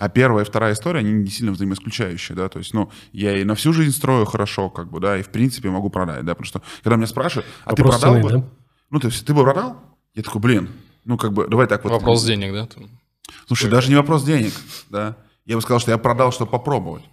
А первая и вторая история, они не сильно взаимоисключающие, да, то есть, ну, я и на всю жизнь строю хорошо, как бы, да, и в принципе могу продать, да, потому что, когда меня спрашивают, а Вопрос ты продал цены, бы? Да? Ну, то есть, ты бы продал? Я такой, блин, ну, как бы, давай так вот. Вопрос денег, да? Слушай, Какой? даже не вопрос денег, да. Я бы сказал, что я продал, чтобы попробовать.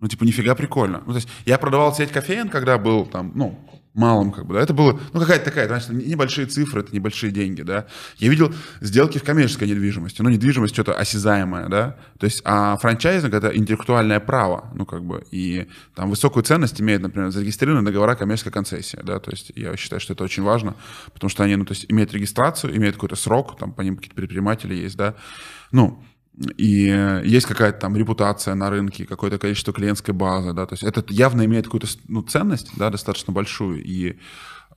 Ну, типа, нифига прикольно. Ну, то есть, я продавал сеть кофеин, когда был там, ну, малым, как бы, да, это было, ну, какая-то такая, значит, небольшие цифры, это небольшие деньги, да. Я видел сделки в коммерческой недвижимости, ну, недвижимость что-то осязаемое, да, то есть, а франчайзинг — это интеллектуальное право, ну, как бы, и там высокую ценность имеет, например, зарегистрированные договора коммерческой концессии, да, то есть, я считаю, что это очень важно, потому что они, ну, то есть, имеют регистрацию, имеют какой-то срок, там, по ним какие-то предприниматели есть, да, ну, и есть какая-то там репутация на рынке, какое-то количество клиентской базы, да, то есть это явно имеет какую-то ну, ценность, да, достаточно большую, и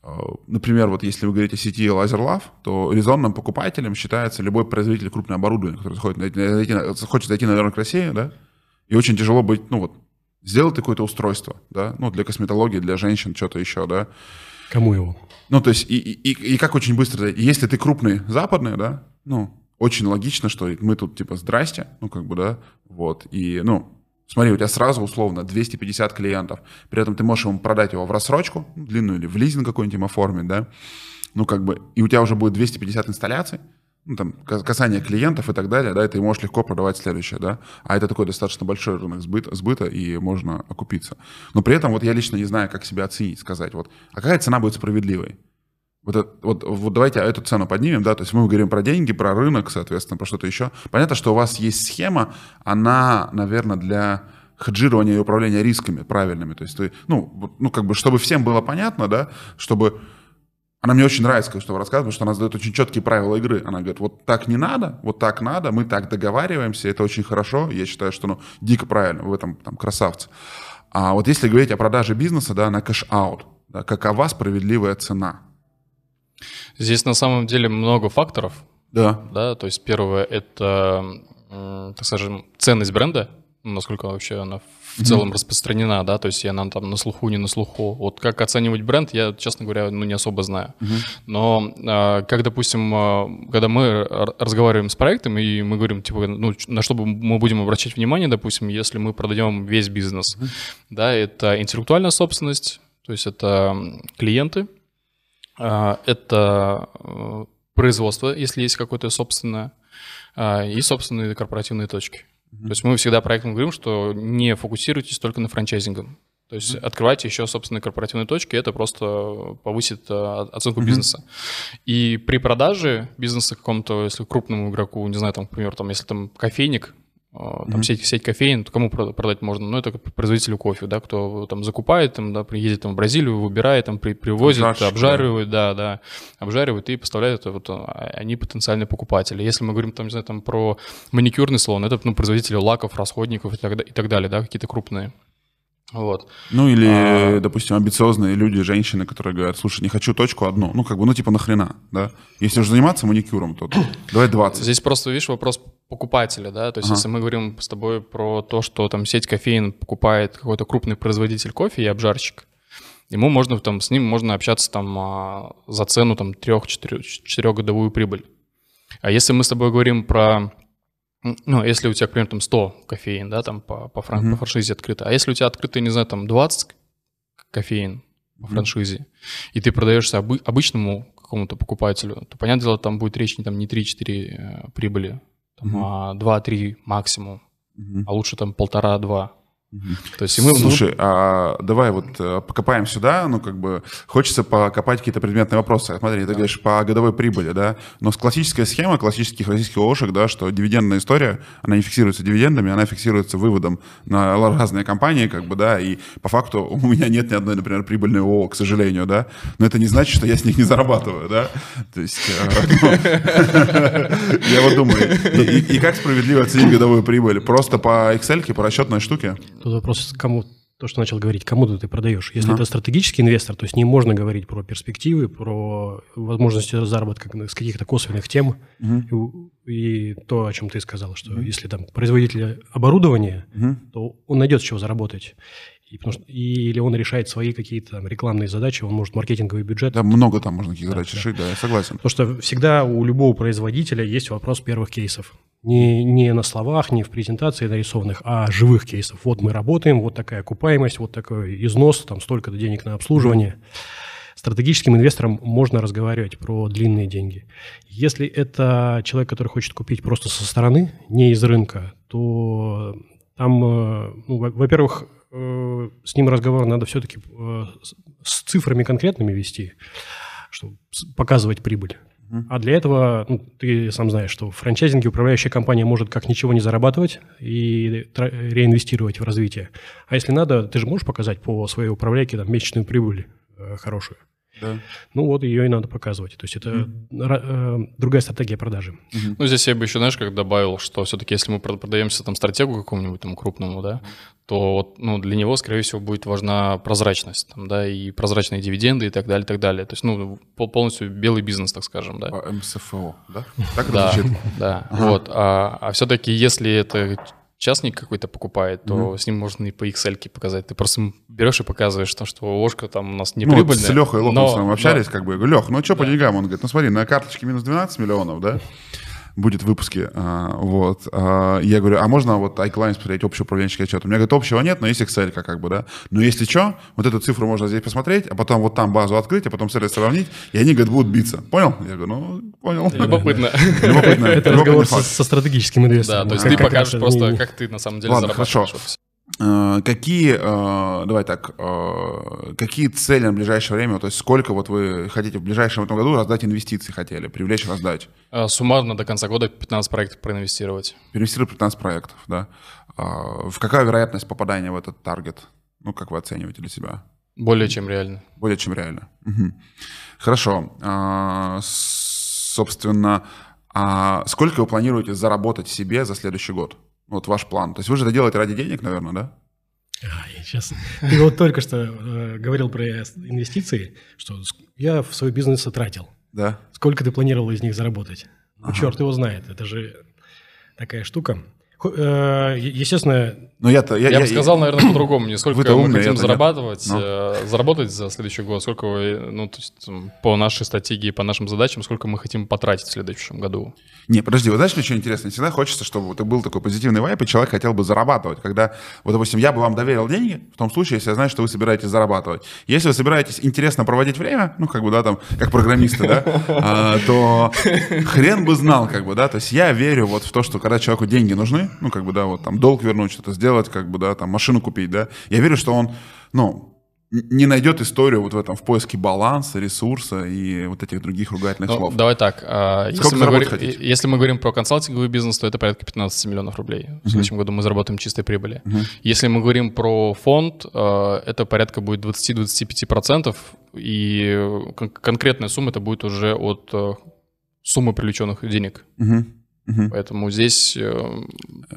э, Например, вот если вы говорите о сети LaserLove, то резонным покупателем считается любой производитель крупного оборудования, который хочет зайти, хочет зайти на рынок России, да, и очень тяжело быть, ну вот, сделать какое-то устройство, да, ну, для косметологии, для женщин, что-то еще, да. Кому его? Ну, то есть, и, и, и как очень быстро, если ты крупный западный, да, ну, очень логично, что мы тут типа здрасте, ну как бы, да, вот, и, ну, смотри, у тебя сразу условно 250 клиентов, при этом ты можешь ему продать его в рассрочку, ну, длинную или в лизинг какой-нибудь им оформить, да, ну как бы, и у тебя уже будет 250 инсталляций, ну, там, касание клиентов и так далее, да, и ты можешь легко продавать следующее, да, а это такой достаточно большой рынок сбыта, сбыта и можно окупиться. Но при этом вот я лично не знаю, как себя оценить, сказать, вот, а какая цена будет справедливой? Вот, это, вот, вот давайте эту цену поднимем, да, то есть мы говорим про деньги, про рынок, соответственно, про что-то еще. Понятно, что у вас есть схема, она, наверное, для хеджирования и управления рисками правильными. То есть, ты, ну, ну, как бы, чтобы всем было понятно, да, чтобы... Она мне очень нравится, что вы рассказываете, потому что она задает очень четкие правила игры. Она говорит, вот так не надо, вот так надо, мы так договариваемся, это очень хорошо. Я считаю, что, ну, дико правильно, в этом там красавцы. А вот если говорить о продаже бизнеса, да, на cash-out, да, какова справедливая цена? Здесь на самом деле много факторов. Да. Да, то есть первое это, так скажем, ценность бренда, насколько вообще она в mm-hmm. целом распространена, да, то есть она там на слуху, не на слуху. Вот как оценивать бренд, я, честно говоря, ну, не особо знаю. Mm-hmm. Но э, как, допустим, э, когда мы разговариваем с проектом, и мы говорим, типа, ну, на что мы будем обращать внимание, допустим, если мы продаем весь бизнес, mm-hmm. да, это интеллектуальная собственность, то есть это клиенты, это э, производство, если есть какое-то собственное, а, и собственные корпоративные точки. Mm-hmm. То есть мы всегда проектам говорим, что не фокусируйтесь только на франчайзингом. То есть mm-hmm. открывайте еще собственные корпоративные точки, это просто повысит а, оценку mm-hmm. бизнеса. И при продаже бизнеса какому-то, если крупному игроку, не знаю, там, например, там, если там кофейник, а, там mm-hmm. сеть, сеть кофеин, кому продать можно? Ну, это производителю кофе, да, кто там закупает, там, да, приедет там в Бразилию, выбирает, там, при, привозит, Обжарщик, обжаривает, да. да, да, обжаривает и поставляет это, вот а, они потенциальные покупатели. Если мы говорим, там, не знаю, там, про маникюрный салон, это, ну, производители лаков, расходников и так, и так далее, да, какие-то крупные. Вот. Ну или, а... допустим, амбициозные люди, женщины, которые говорят, слушай, не хочу точку одну. Ну как бы, ну типа нахрена, да? Если уже заниматься маникюром, то давай 20. Здесь просто, видишь, вопрос покупателя, да? То есть ага. если мы говорим с тобой про то, что там сеть кофеин покупает какой-то крупный производитель кофе и обжарщик, ему можно там, с ним можно общаться там а, за цену там трех-четырехгодовую прибыль. А если мы с тобой говорим про ну, если у тебя, к примеру, там 100 кофеин, да, там по, по, фран- mm-hmm. по франшизе открыто, а если у тебя открыто, не знаю, там 20 кофеин по франшизе, mm-hmm. и ты продаешься обы- обычному какому-то покупателю, то, понятное дело, там будет речь не, там, не 3-4 э, прибыли, там, mm-hmm. а 2-3 максимум, mm-hmm. а лучше там полтора-два. То есть мы, Слушай, а давай вот э, покопаем сюда, ну как бы хочется покопать какие-то предметные вопросы. Смотри, ты да. говоришь по годовой прибыли, да, но с классическая схема классических российских ОШек, да, что дивидендная история, она не фиксируется дивидендами, она фиксируется выводом на разные компании, как бы, да, и по факту у меня нет ни одной, например, прибыльной ООО, к сожалению, да, но это не значит, что я с них не зарабатываю, да, то есть э, ну, я вот думаю, и как справедливо оценить годовую прибыль? Просто по Excel, по расчетной штуке? Тут вопрос, кому то, что начал говорить, кому ты продаешь. Если uh-huh. это стратегический инвестор, то есть не можно говорить про перспективы, про возможности заработка с каких-то косвенных тем. Uh-huh. И, и то, о чем ты сказал, что uh-huh. если там производитель оборудования, uh-huh. то он найдет с чего заработать. И, потому что, и, или он решает свои какие-то рекламные задачи, он может маркетинговый бюджет. Да, много там можно каких да, задач да. решить, да, я согласен. Потому что всегда у любого производителя есть вопрос первых кейсов. Не, не на словах, не в презентации нарисованных, а живых кейсов. Вот мы работаем, вот такая окупаемость, вот такой износ, там столько-то денег на обслуживание. Стратегическим инвесторам можно разговаривать про длинные деньги. Если это человек, который хочет купить просто со стороны, не из рынка, то там, э, ну, во-первых, с ним разговор надо все-таки э, с цифрами конкретными вести, чтобы показывать прибыль. А для этого, ну, ты сам знаешь, что в франчайзинге управляющая компания может как ничего не зарабатывать и реинвестировать в развитие. А если надо, ты же можешь показать по своей управляйке там, месячную прибыль э, хорошую. Да. Ну вот ее и надо показывать. То есть это mm. э, другая стратегия продажи. Mm-hmm. Ну здесь я бы еще, знаешь, как добавил, что все-таки если мы продаемся там стратегу какому-нибудь там крупному, да, то вот, ну, для него, скорее всего, будет важна прозрачность, там, да, и прозрачные дивиденды и так далее, и так далее. То есть, ну, полностью белый бизнес, так скажем, да. МСФО, да? Так да, да. Вот. А, а все-таки, если это частник какой-то покупает, то mm-hmm. с ним можно и по Excel показать. Ты просто берешь и показываешь, то, что ложка там у нас не ну, прибыльная. Вот с Лехой Лопусом общались, да. как бы, я говорю, Лех, ну что да. по деньгам? Он говорит, ну смотри, на карточке минус 12 миллионов, да? Будет в выпуске. А, вот. А, я говорю, а можно вот iClient посмотреть общий управленческий отчет? У меня, говорит, общего нет, но есть Excel, как бы, да. Но если что, вот эту цифру можно здесь посмотреть, а потом вот там базу открыть, а потом с этой сравнить, и они, говорят, будут биться. Понял? Я говорю, ну, понял. Любопытно. Любопытно. Это разговор со стратегическим инвестором. Да, то есть ты покажешь просто, как ты на самом деле зарабатываешь. Э, какие, э, давай так, э, какие цели на ближайшее время, то есть сколько вот вы хотите в ближайшем этом году раздать инвестиции хотели, привлечь, раздать? Суммарно до конца года 15 проектов проинвестировать. Проинвестировать 15 проектов, да. В какая вероятность попадания в этот таргет? Ну, как вы оцениваете для себя? Более чем реально. Более чем реально. Угу. Хорошо. Собственно, а сколько вы планируете заработать себе за следующий год? Вот ваш план. То есть вы же это делаете ради денег, наверное, да? А, я сейчас... Ты вот только что э, говорил про инвестиции, что я в свой бизнес тратил. Да. Сколько ты планировал из них заработать? Ну, ага. черт его знает. Это же такая штука. Э, естественно... Но я-то, я, я, я бы сказал, наверное, по-другому. Не сколько мы умные, хотим зарабатывать, но... Э, заработать за следующий год, сколько вы, ну, то есть по нашей стратегии, по нашим задачам, сколько мы хотим потратить в следующем году. Не, подожди, вот знаешь, что интересно? Всегда хочется, чтобы это был такой позитивный вайп, и человек хотел бы зарабатывать. Когда, вот, допустим, я бы вам доверил деньги, в том случае, если я знаю, что вы собираетесь зарабатывать. Если вы собираетесь интересно проводить время, ну, как бы, да, там, как программисты, да, а, то хрен бы знал, как бы, да, то есть я верю вот в то, что когда человеку деньги нужны, ну, как бы, да, вот там долг вернуть, что-то сделать, как бы, да, там машину купить, да. Я верю, что он, ну, не найдет историю вот в этом в поиске баланса, ресурса и вот этих других ругательных ну, слов. Давай так. А, если, мы говорим, если мы говорим про консалтинговый бизнес, то это порядка 15 миллионов рублей. В следующем uh-huh. году мы заработаем чистой прибыли. Uh-huh. Если мы говорим про фонд, а, это порядка будет 20-25%, и конкретная сумма это будет уже от а, суммы привлеченных денег. Uh-huh. Угу. Поэтому здесь э,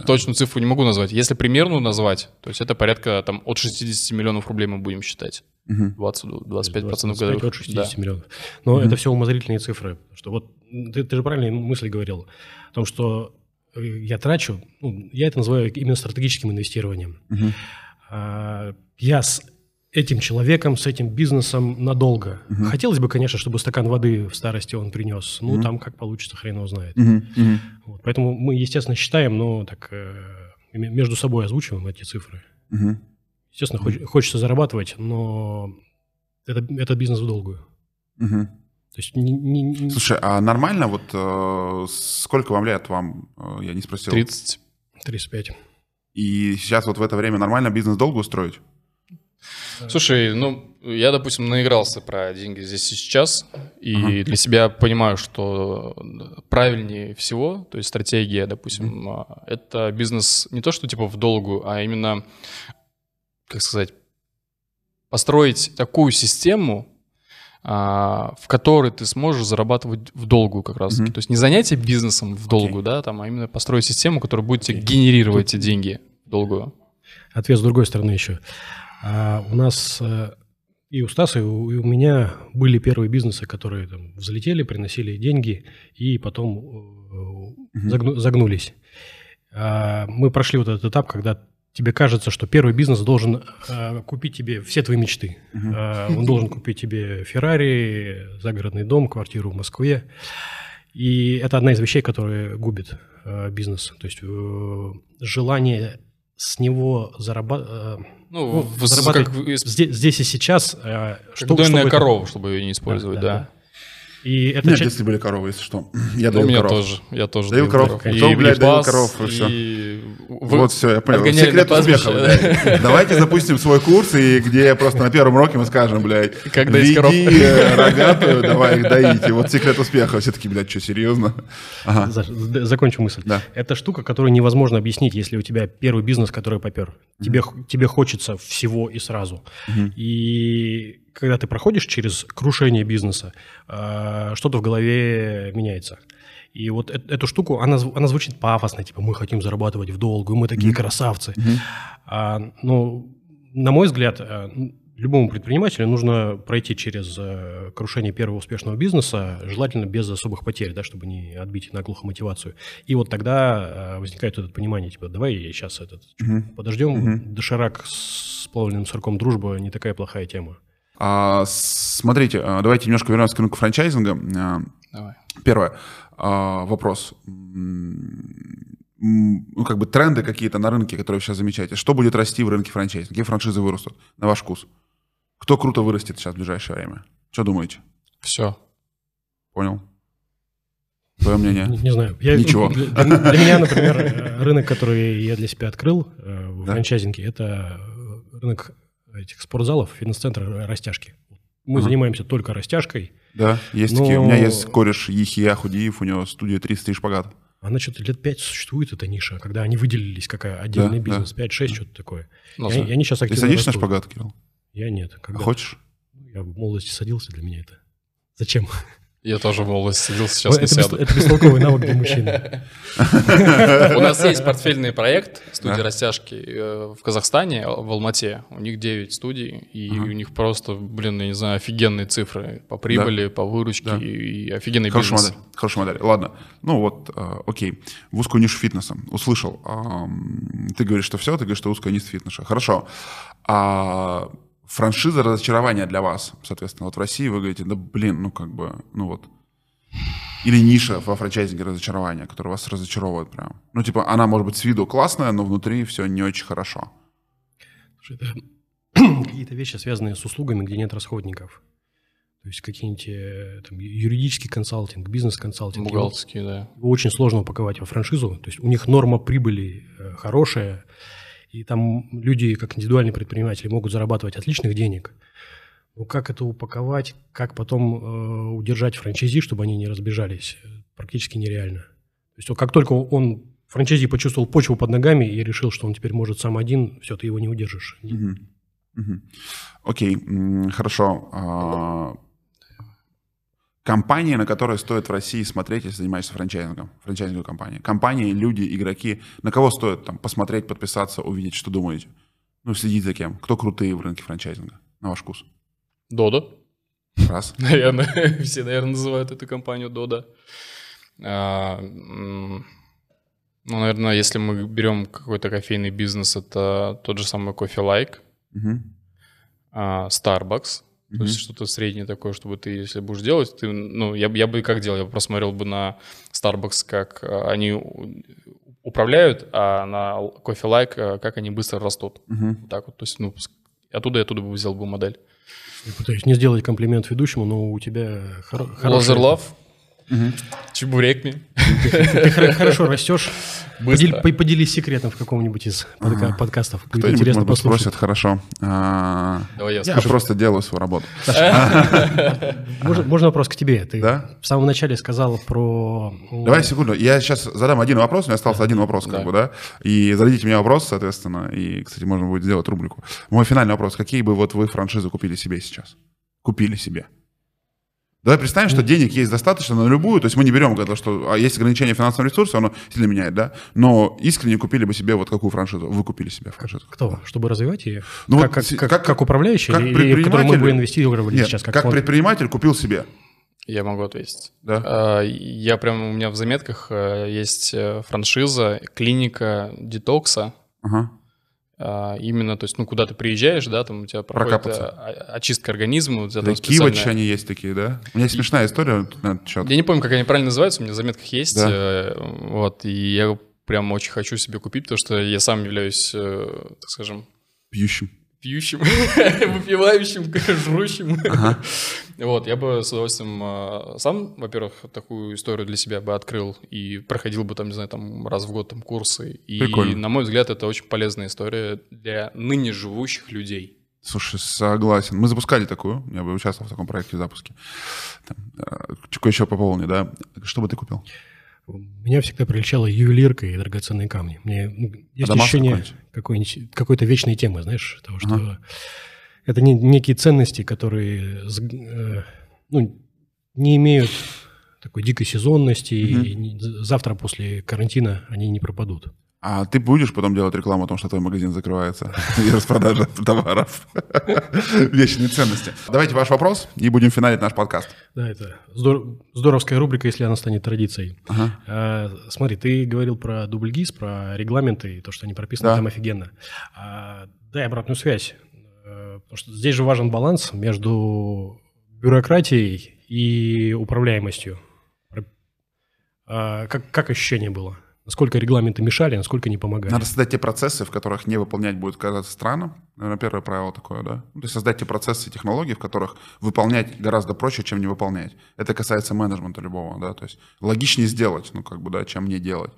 точную цифру не могу назвать. Если примерную назвать, то есть это порядка там от 60 миллионов рублей мы будем считать. Угу. 20-25% процентов годовых. От 60 да. миллионов. Но угу. это все умозрительные цифры. Что вот ты, ты же правильно мысль говорил о том, что э, я трачу, ну, я это называю именно стратегическим инвестированием. Угу. А, я с этим человеком, с этим бизнесом надолго. Угу. Хотелось бы, конечно, чтобы стакан воды в старости он принес. Ну, угу. там как получится, хрен его знает. Угу. Угу. Вот, поэтому мы, естественно, считаем, но так э, между собой озвучиваем эти цифры. Угу. Естественно, угу. хоч, хочется зарабатывать, но это, это бизнес в долгую. Угу. То есть не, не, не... Слушай, а нормально вот э, сколько вам лет вам, э, я не спросил? 30. 35. И сейчас вот в это время нормально бизнес долго устроить? Слушай, ну, я, допустим, наигрался про деньги здесь и сейчас, и uh-huh. для себя понимаю, что правильнее всего, то есть стратегия, допустим, uh-huh. это бизнес не то, что типа в долгу, а именно, как сказать, построить такую систему, а, в которой ты сможешь зарабатывать в долгу как раз. Mm-hmm. То есть не занятие бизнесом в долгу, okay. да, там, а именно построить систему, которая будет okay. тебе генерировать эти деньги в долгую. Ответ с другой стороны еще. А у нас э, и у Стаса, и у, и у меня были первые бизнесы, которые там взлетели, приносили деньги и потом угу. загну, загнулись. А мы прошли вот этот этап, когда тебе кажется, что первый бизнес должен а, купить тебе все твои мечты. Угу. А, он должен купить тебе Феррари, загородный дом, квартиру в Москве. И это одна из вещей, которые губит а, бизнес. То есть э, желание с него зарабатывать ну, ну зарабатывать как... здесь, здесь и сейчас. Э, что, дойная чтобы корова, чтобы ее не использовать, да. да. да. И это Нет, часть... если были коровы, если что. Я даю У меня коров. тоже. Я тоже даю коров. коров. Кто, блядь, даю коров, и все. И... Вот все, я понял. Секрет успеха, блядь. Давайте запустим свой курс, и где просто на первом уроке мы скажем, блядь, как веди коров. Рогатую, давай их доить. И вот секрет успеха. Все таки, блядь, что, серьезно? Ага. Закончу мысль. Да. Это штука, которую невозможно объяснить, если у тебя первый бизнес, который попер. Тебе, тебе хочется всего и сразу. И когда ты проходишь через крушение бизнеса, э, что-то в голове меняется. И вот эту штуку, она, она звучит пафосно, типа мы хотим зарабатывать в долгу, мы такие mm-hmm. красавцы. Mm-hmm. А, но, на мой взгляд, э, любому предпринимателю нужно пройти через э, крушение первого успешного бизнеса, желательно без особых потерь, да, чтобы не отбить наглухо мотивацию. И вот тогда возникает это понимание, типа, давай сейчас этот, mm-hmm. подождем, mm-hmm. доширак с плавленным сырком дружба не такая плохая тема. А, смотрите, а, давайте немножко вернемся к рынку франчайзинга. А, Давай. Первое. А, вопрос. Ну, как бы тренды какие-то на рынке, которые вы сейчас замечаете. Что будет расти в рынке франчайзинга? Какие франшизы вырастут, на ваш вкус? Кто круто вырастет сейчас в ближайшее время? Что думаете? Все. Понял. Твое мнение? Не, не знаю. Я, Ничего. Для, для меня, например, э, рынок, который я для себя открыл э, в Да. франчайзинге, это э, рынок этих спортзалов, фитнес-центра, растяжки. Мы Ага. занимаемся только растяжкой. Да, есть Но- такие. У меня есть кореш Ехия Худиев, у него студия 300 и шпагат. Она что-то лет пять существует, эта ниша, когда они выделились как отдельный Да, бизнес, 5-6, что-то такое. Ну, и, и они сейчас Ты активно садишься на растут. шпагат, Кирилл? Я нет. А Когда? хочешь? Я в молодости садился, для меня это. Зачем? Я тоже в молодости сидел, сейчас не это, бес- сяду. это бестолковый навык для мужчины. У нас есть портфельный проект студии растяжки э, в Казахстане, в Алмате. У них 9 студий, и у них просто, блин, я не знаю, офигенные цифры по прибыли, по выручке и, офигенный бизнес. Хорошая модель. Ладно. Ну вот, э, окей. В узкую нишу фитнеса. Услышал. Ты говоришь, что все, ты говоришь, что узкая ниша фитнеса. Хорошо. Франшиза разочарования для вас, соответственно, вот в России вы говорите, да блин, ну как бы, ну вот. Или ниша во франчайзинге разочарования, которая вас разочаровывает прям. Ну типа, она может быть с виду классная, но внутри все не очень хорошо. Слушай, Это какие-то вещи, связанные с услугами, где нет расходников. То есть какие-нибудь э, там, юридический консалтинг, бизнес-консалтинг. Его- Бухгалтерские, да. его очень сложно упаковать во франшизу. То есть у них норма прибыли э, хорошая, и там люди, как индивидуальные предприниматели, могут зарабатывать отличных денег. Но как это упаковать, как потом э, удержать франчайзи, чтобы они не разбежались, э, практически нереально. То есть как только он, франчайзи почувствовал почву под ногами и решил, что он теперь может сам один, все, ты его не удержишь. Мгм. Мгм. Окей, хорошо. А, Компании, на которые стоит в России смотреть, если занимаешься франчайзингом, франчайзинговой компании. Компании, люди, игроки, на кого стоит там посмотреть, подписаться, увидеть, что думаете? Ну, следить за кем? Кто крутые в рынке франчайзинга, на ваш вкус? Дода. Раз. Наверное, все, наверное, называют эту компанию Дода. А, Ну, наверное, если мы берем какой-то кофейный бизнес, это тот же самый Coffee Like, Мгм. Starbucks. То есть что-то среднее такое, чтобы ты, если будешь делать, ты, ну, я, бы- я бы как делал, я бы посмотрел бы на Starbucks, как а, они управляют, а на Coffee Like, а, как они быстро растут. Мгм. Вот так вот, то есть, ну, оттуда и оттуда бы взял бы модель. Я пытаюсь не сделать комплимент ведущему, но у тебя хоро- хорошая- Лазер Лав, Мгм. Чебурекми. Ты хор- хорошо растешь. Быстро. Подели- по- Поделись секретом в каком-нибудь из подка- подкастов. Будет Кто-нибудь, интересно может послушать. спросит, хорошо. А, Давай я просто делаю свою работу. Можно, можно вопрос к тебе? Ты Да? в самом начале сказал про... Давай секунду, я сейчас задам один вопрос, у меня остался один вопрос, как бы, да, и зададите мне вопрос, соответственно, и, кстати, можно будет сделать рубрику. Мой финальный вопрос, какие бы вот вы франшизы купили себе сейчас? Купили себе. Давай представим, что денег есть достаточно на любую, то есть мы не берем это, что а есть ограничение финансового ресурса, оно сильно меняет, да, но искренне купили бы себе вот какую франшизу? Вы купили себе франшизу? Кто? Чтобы развивать ее? Ну как, вот как, как, как- как управляющий? как в который мы предприниматель- бы инвестировали Нет, сейчас? как, Как, фонд? предприниматель купил себе, Я могу ответить. да? А, Я прям, у меня в заметках э, есть э, франшиза, клиника детокса. Ага. А, Именно, то есть, ну, куда ты приезжаешь, да, там у тебя проходит Прокапаться. а, очистка организма. У тебя там специальная- они есть такие, да? У меня есть смешная история тут на этот счет. Я не помню, как они правильно называются, у меня в заметках есть. Да. э, Вот, и я прям очень хочу себе купить, потому что я сам являюсь, э, так скажем, Пьющим. Пьющим, выпивающим, жрущим. Ага. Вот, я бы с удовольствием э, сам, во-первых, такую историю для себя бы открыл и проходил бы там, не знаю, там раз в год там курсы. И, Прикольно. на мой взгляд, это очень полезная история для ныне живущих людей. Слушай, согласен. Мы запускали такую, я бы участвовал в таком проекте в запуске. Э, Чего еще пополни, да? Что бы ты купил? Меня всегда приличала ювелирка и драгоценные камни. Мне ну, есть Адамас ощущение какой-то вечной темы, знаешь, того, что Ага. это не, некие ценности, которые э, ну, не имеют такой дикой сезонности, и не- завтра после карантина они не пропадут. А ты будешь потом делать рекламу о том, что твой магазин закрывается и распродажа товаров? Вечные ценности. Давайте ваш вопрос и будем финалить наш подкаст. Да, это здор- здоровская рубрика, если она станет традицией. А, смотри, ты говорил про дубль ГИС, про регламенты и то, что они прописаны там офигенно. А, дай обратную связь. Э, Потому что здесь же важен баланс между бюрократией и управляемостью. А, как, как ощущение было? Насколько регламенты мешали, насколько не помогали. Надо создать те процессы, в которых не выполнять будет казаться странным. Наверное, первое правило такое, да? То есть создать те процессы, технологии, в которых выполнять гораздо проще, чем не выполнять. Это касается менеджмента любого, да? То есть логичнее сделать, ну, как бы, да, чем не делать.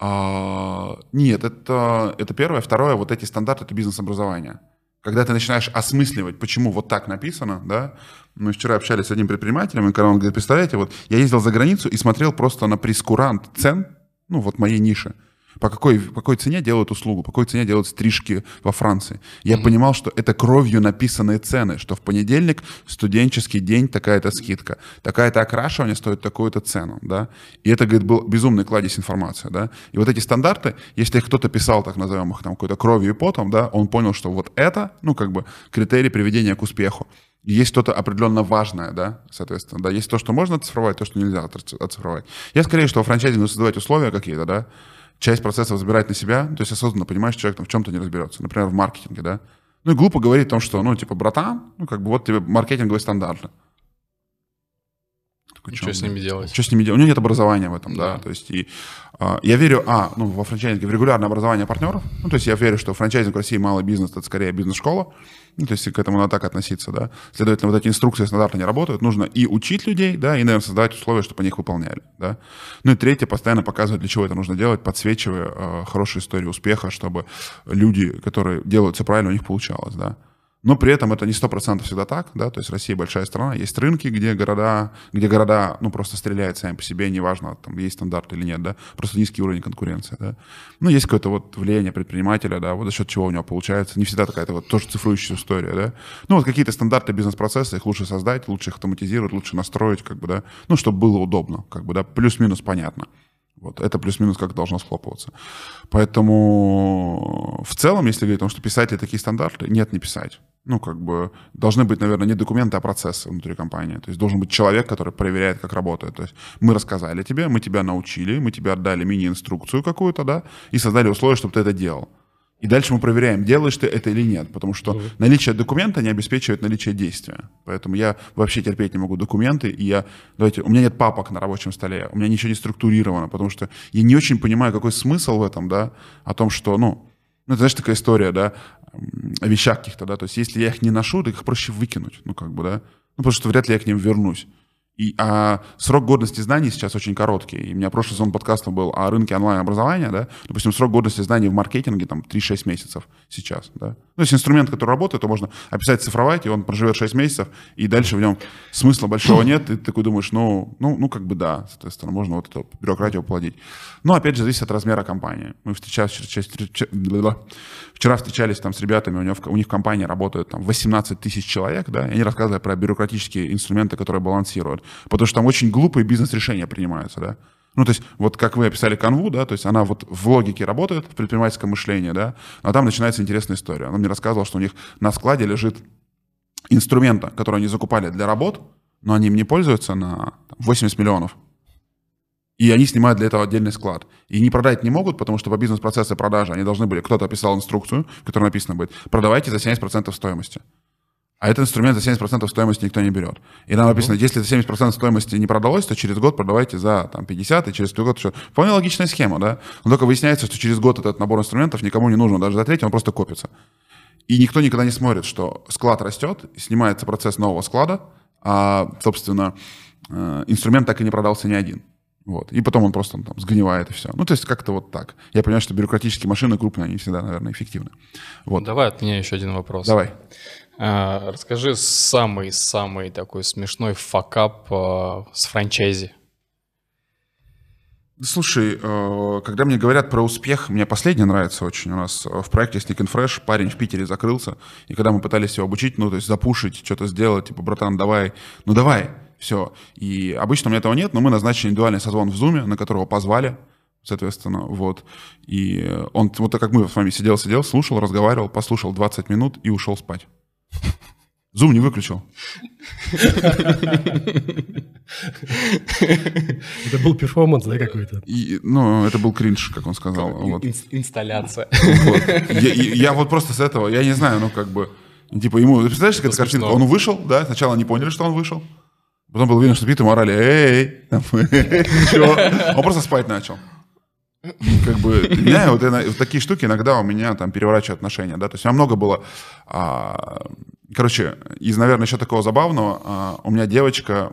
А, нет, это, это первое. Второе, вот эти стандарты, это бизнес-образование. Когда ты начинаешь осмысливать, почему вот так написано, да, мы вчера общались с одним предпринимателем, и когда он говорит, представляете, вот я ездил за границу и смотрел просто на прескурант цен, ну вот моей ниши, по какой, по какой цене делают услугу, по какой цене делают стрижки во Франции. Я mm-hmm. понимал, что это кровью написанные цены, что в понедельник студенческий день такая-то скидка, такая-то окрашивание стоит такую-то цену, да. И это, говорит, был безумный кладезь информации, да. И вот эти стандарты, если кто-то писал, так назовем их, там, какой-то кровью и потом, да, он понял, что вот это, ну, как бы, критерий приведения к успеху. Есть что-то определенно важное, да, соответственно, да, есть то, что можно оцифровать, то, что нельзя оцифровать. Я скорее, что в франчайзинге создавать условия какие-то, да, часть процессов забирать на себя, то есть осознанно понимаешь, человек там в чем-то не разберется, например, в маркетинге, да. Ну и глупо говорить о том, что, ну, типа, братан, ну, как бы вот тебе маркетинговые стандарты. Такой, что с ними делать? Что с ними делать? У него нет образования в этом, да. да. То есть и а, я верю, а, ну, во франчайзинге в регулярное образование партнеров. Ну, то есть я верю, что франчайзинг в России малый бизнес, это скорее бизнес-школа. Ну, то есть к этому надо так относиться, да. Следовательно, вот эти инструкции стандарты не работают. Нужно и учить людей, да, и, наверное, создавать условия, чтобы они их выполняли, да. Ну и третье, постоянно показывать, для чего это нужно делать, подсвечивая э, хорошие истории успеха, чтобы люди, которые делают все правильно, у них получалось, да. Но при этом это не сто процентов всегда так, да, то есть Россия большая страна, есть рынки, где города, где города, ну, просто стреляют сами по себе, неважно, там, есть стандарт или нет, да, просто низкий уровень конкуренции, да. Ну, есть какое-то вот влияние предпринимателя, да, вот за счет чего у него получается, не всегда такая-то вот тоже цифрующая история, да. Ну, вот какие-то стандарты бизнес-процесса, их лучше создать, лучше их автоматизировать, лучше настроить, как бы, да, ну, чтобы было удобно, как бы, да, плюс-минус понятно. Вот, это плюс-минус как должно схлопываться. Поэтому в целом, если говорить о том, что писать ли такие стандарты, нет, не писать. Ну, как бы, должны быть, наверное, не документы, а процессы внутри компании. То есть должен быть человек, который проверяет, как работает. То есть мы рассказали тебе, мы тебя научили, мы тебе отдали мини-инструкцию какую-то, да, и создали условия, чтобы ты это делал. И дальше мы проверяем, делаешь ты это или нет, потому что mm-hmm. наличие документа не обеспечивает наличие действия. Поэтому я вообще терпеть не могу документы, и я, давайте, у меня нет папок на рабочем столе, у меня ничего не структурировано, потому что я не очень понимаю, какой смысл в этом, да, о том, что, ну, ну, это, знаешь, такая история, да, о вещах каких-то, да, то есть если я их не ношу, то их проще выкинуть, ну, как бы, да, ну, потому что вряд ли я к ним вернусь. И, а срок годности знаний сейчас очень короткий. И у меня прошлый сезон подкаста был о рынке онлайн-образования, да. Допустим, срок годности знаний в маркетинге там 3-6 месяцев сейчас, да. Ну, если инструмент, который работает, то можно описать, цифровать, и он проживет 6 месяцев, и дальше в нем смысла большого нет, и ты такой думаешь, ну, ну, ну как бы да, соответственно, можно вот эту бюрократию уплодить. Но, опять же, зависит от размера компании. Мы вчера, вчера встречались там с ребятами, у, него, у них в компании работают там 18 тысяч человек, да, и они рассказывали про бюрократические инструменты, которые балансируют. Потому что там очень глупые бизнес-решения принимаются, да. Ну, то есть, вот как вы описали канву, да, то есть она вот в логике работает, в предпринимательском мышлении, да, а там начинается интересная история. Она мне рассказывала, что у них на складе лежит инструмента, который они закупали для работ, но они им не пользуются на 80 миллионов. И они снимают для этого отдельный склад. И не продать не могут, потому что по бизнес-процессу продажи они должны были, кто-то описал инструкцию, в которой написано будет, продавайте за 70% стоимости. А этот инструмент за 70% стоимости никто не берет. И там написано, если за 70% стоимости не продалось, то через год продавайте за там, 50, и через год еще. Вполне логичная схема, да? Но только выясняется, что через год этот набор инструментов никому не нужен, даже за третий он просто копится. И никто никогда не смотрит, что склад растет, снимается процесс нового склада, а, собственно, э, инструмент так и не продался ни один. Вот. И потом он просто там сгнивает и все. Ну, то есть как-то вот так. Я понимаю, что бюрократические машины крупные, они всегда, наверное, эффективны. Вот. Давай от меня еще один вопрос. Давай. А, расскажи самый-самый такой смешной факап а, с франчайзи. Слушай, э, когда мне говорят про успех, мне последний нравится очень. У нас в проекте Sneak and Fresh парень в Питере закрылся, и когда мы пытались его обучить, ну, то есть запушить, что-то сделать, типа, братан, давай, ну, давай, все. И обычно у меня этого нет, но мы назначили индивидуальный созвон в Zoom, на которого позвали, соответственно, вот. И он, вот так как мы с вами сидел-сидел, слушал, разговаривал, послушал 20 минут и ушел спать. Зум не выключил. Это был перформанс, да, какой-то? Ну, это был кринж, как он сказал. Вот. Инсталляция. Вот. Я, вот просто с этого, я не знаю, ну, как бы, типа, ему, представляешь, какая картинка? Он вышел, да, сначала не поняли, что он вышел. Потом было видно, что спит и морали, эй, эй, Он просто спать начал. Как бы, меня вот, вот такие штуки иногда у меня там переворачивают отношения, да, то есть у меня много было, а, короче, из, наверное, еще такого забавного, а, у меня девочка,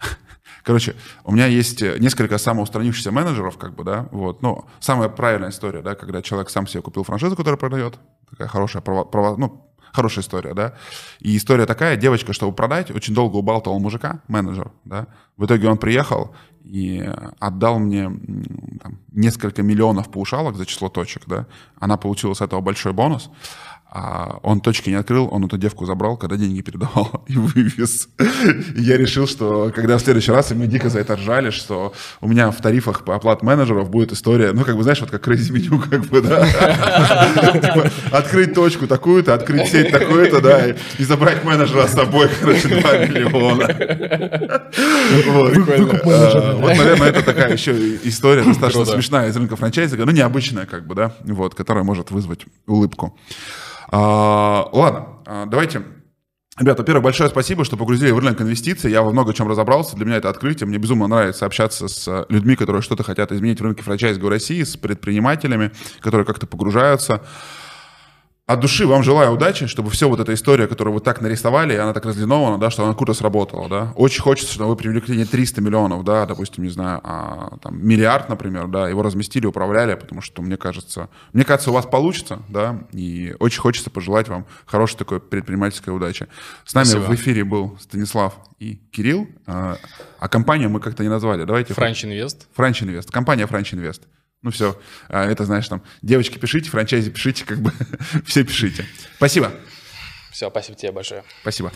Короче, у меня есть несколько самоустранившихся менеджеров, как бы, да, вот, ну, самая правильная история, да, когда человек сам себе купил франшизу, которую продает, такая хорошая, право, право, ну, хорошая история, да. И история такая, девочка, чтобы продать, очень долго убалтывал мужика, менеджер, да. В итоге он приехал и отдал мне там, несколько миллионов паушалок за число точек, да. Она получила с этого большой бонус. А он точки не открыл, он эту девку забрал, когда деньги передавал и вывез. И я решил, что когда в следующий раз, и мы дико за это ржали, что у меня в тарифах по оплат менеджеров будет история, ну, как бы, знаешь, вот как crazy меню, как бы, да. Типа, открыть точку такую-то, открыть сеть такую-то, да, и забрать менеджера с собой, короче, 2 миллиона. Вот, наверное, это такая еще история достаточно смешная из рынка франчайзинга, ну, необычная, как бы, да, вот, которая может вызвать улыбку. А, ладно, а, давайте Ребята, во-первых, большое спасибо, что погрузили в рынок инвестиций. Я во много чем разобрался. Для меня это открытие. Мне безумно нравится общаться с людьми, которые что-то хотят изменить в рынке франчайзинга в России, с предпринимателями, которые как-то погружаются. От души вам желаю удачи, чтобы все вот эта история, которую вы так нарисовали, она так разлинована, да, что она круто сработала, да. Очень хочется, чтобы вы привлекли не 300 миллионов, да, допустим, не знаю, а там миллиард, например, да, его разместили, управляли, потому что, мне кажется, мне кажется, у вас получится, да, и очень хочется пожелать вам хорошей такой предпринимательской удачи. С нами Спасибо. в эфире был Станислав и Кирилл, а, а компанию мы как-то не назвали, давайте. Франч Инвест. Франч Инвест, компания Франч Инвест. Ну все, а, это знаешь, там, девочки пишите, франчайзи пишите, как бы все пишите. Спасибо. Все, спасибо тебе большое. Спасибо.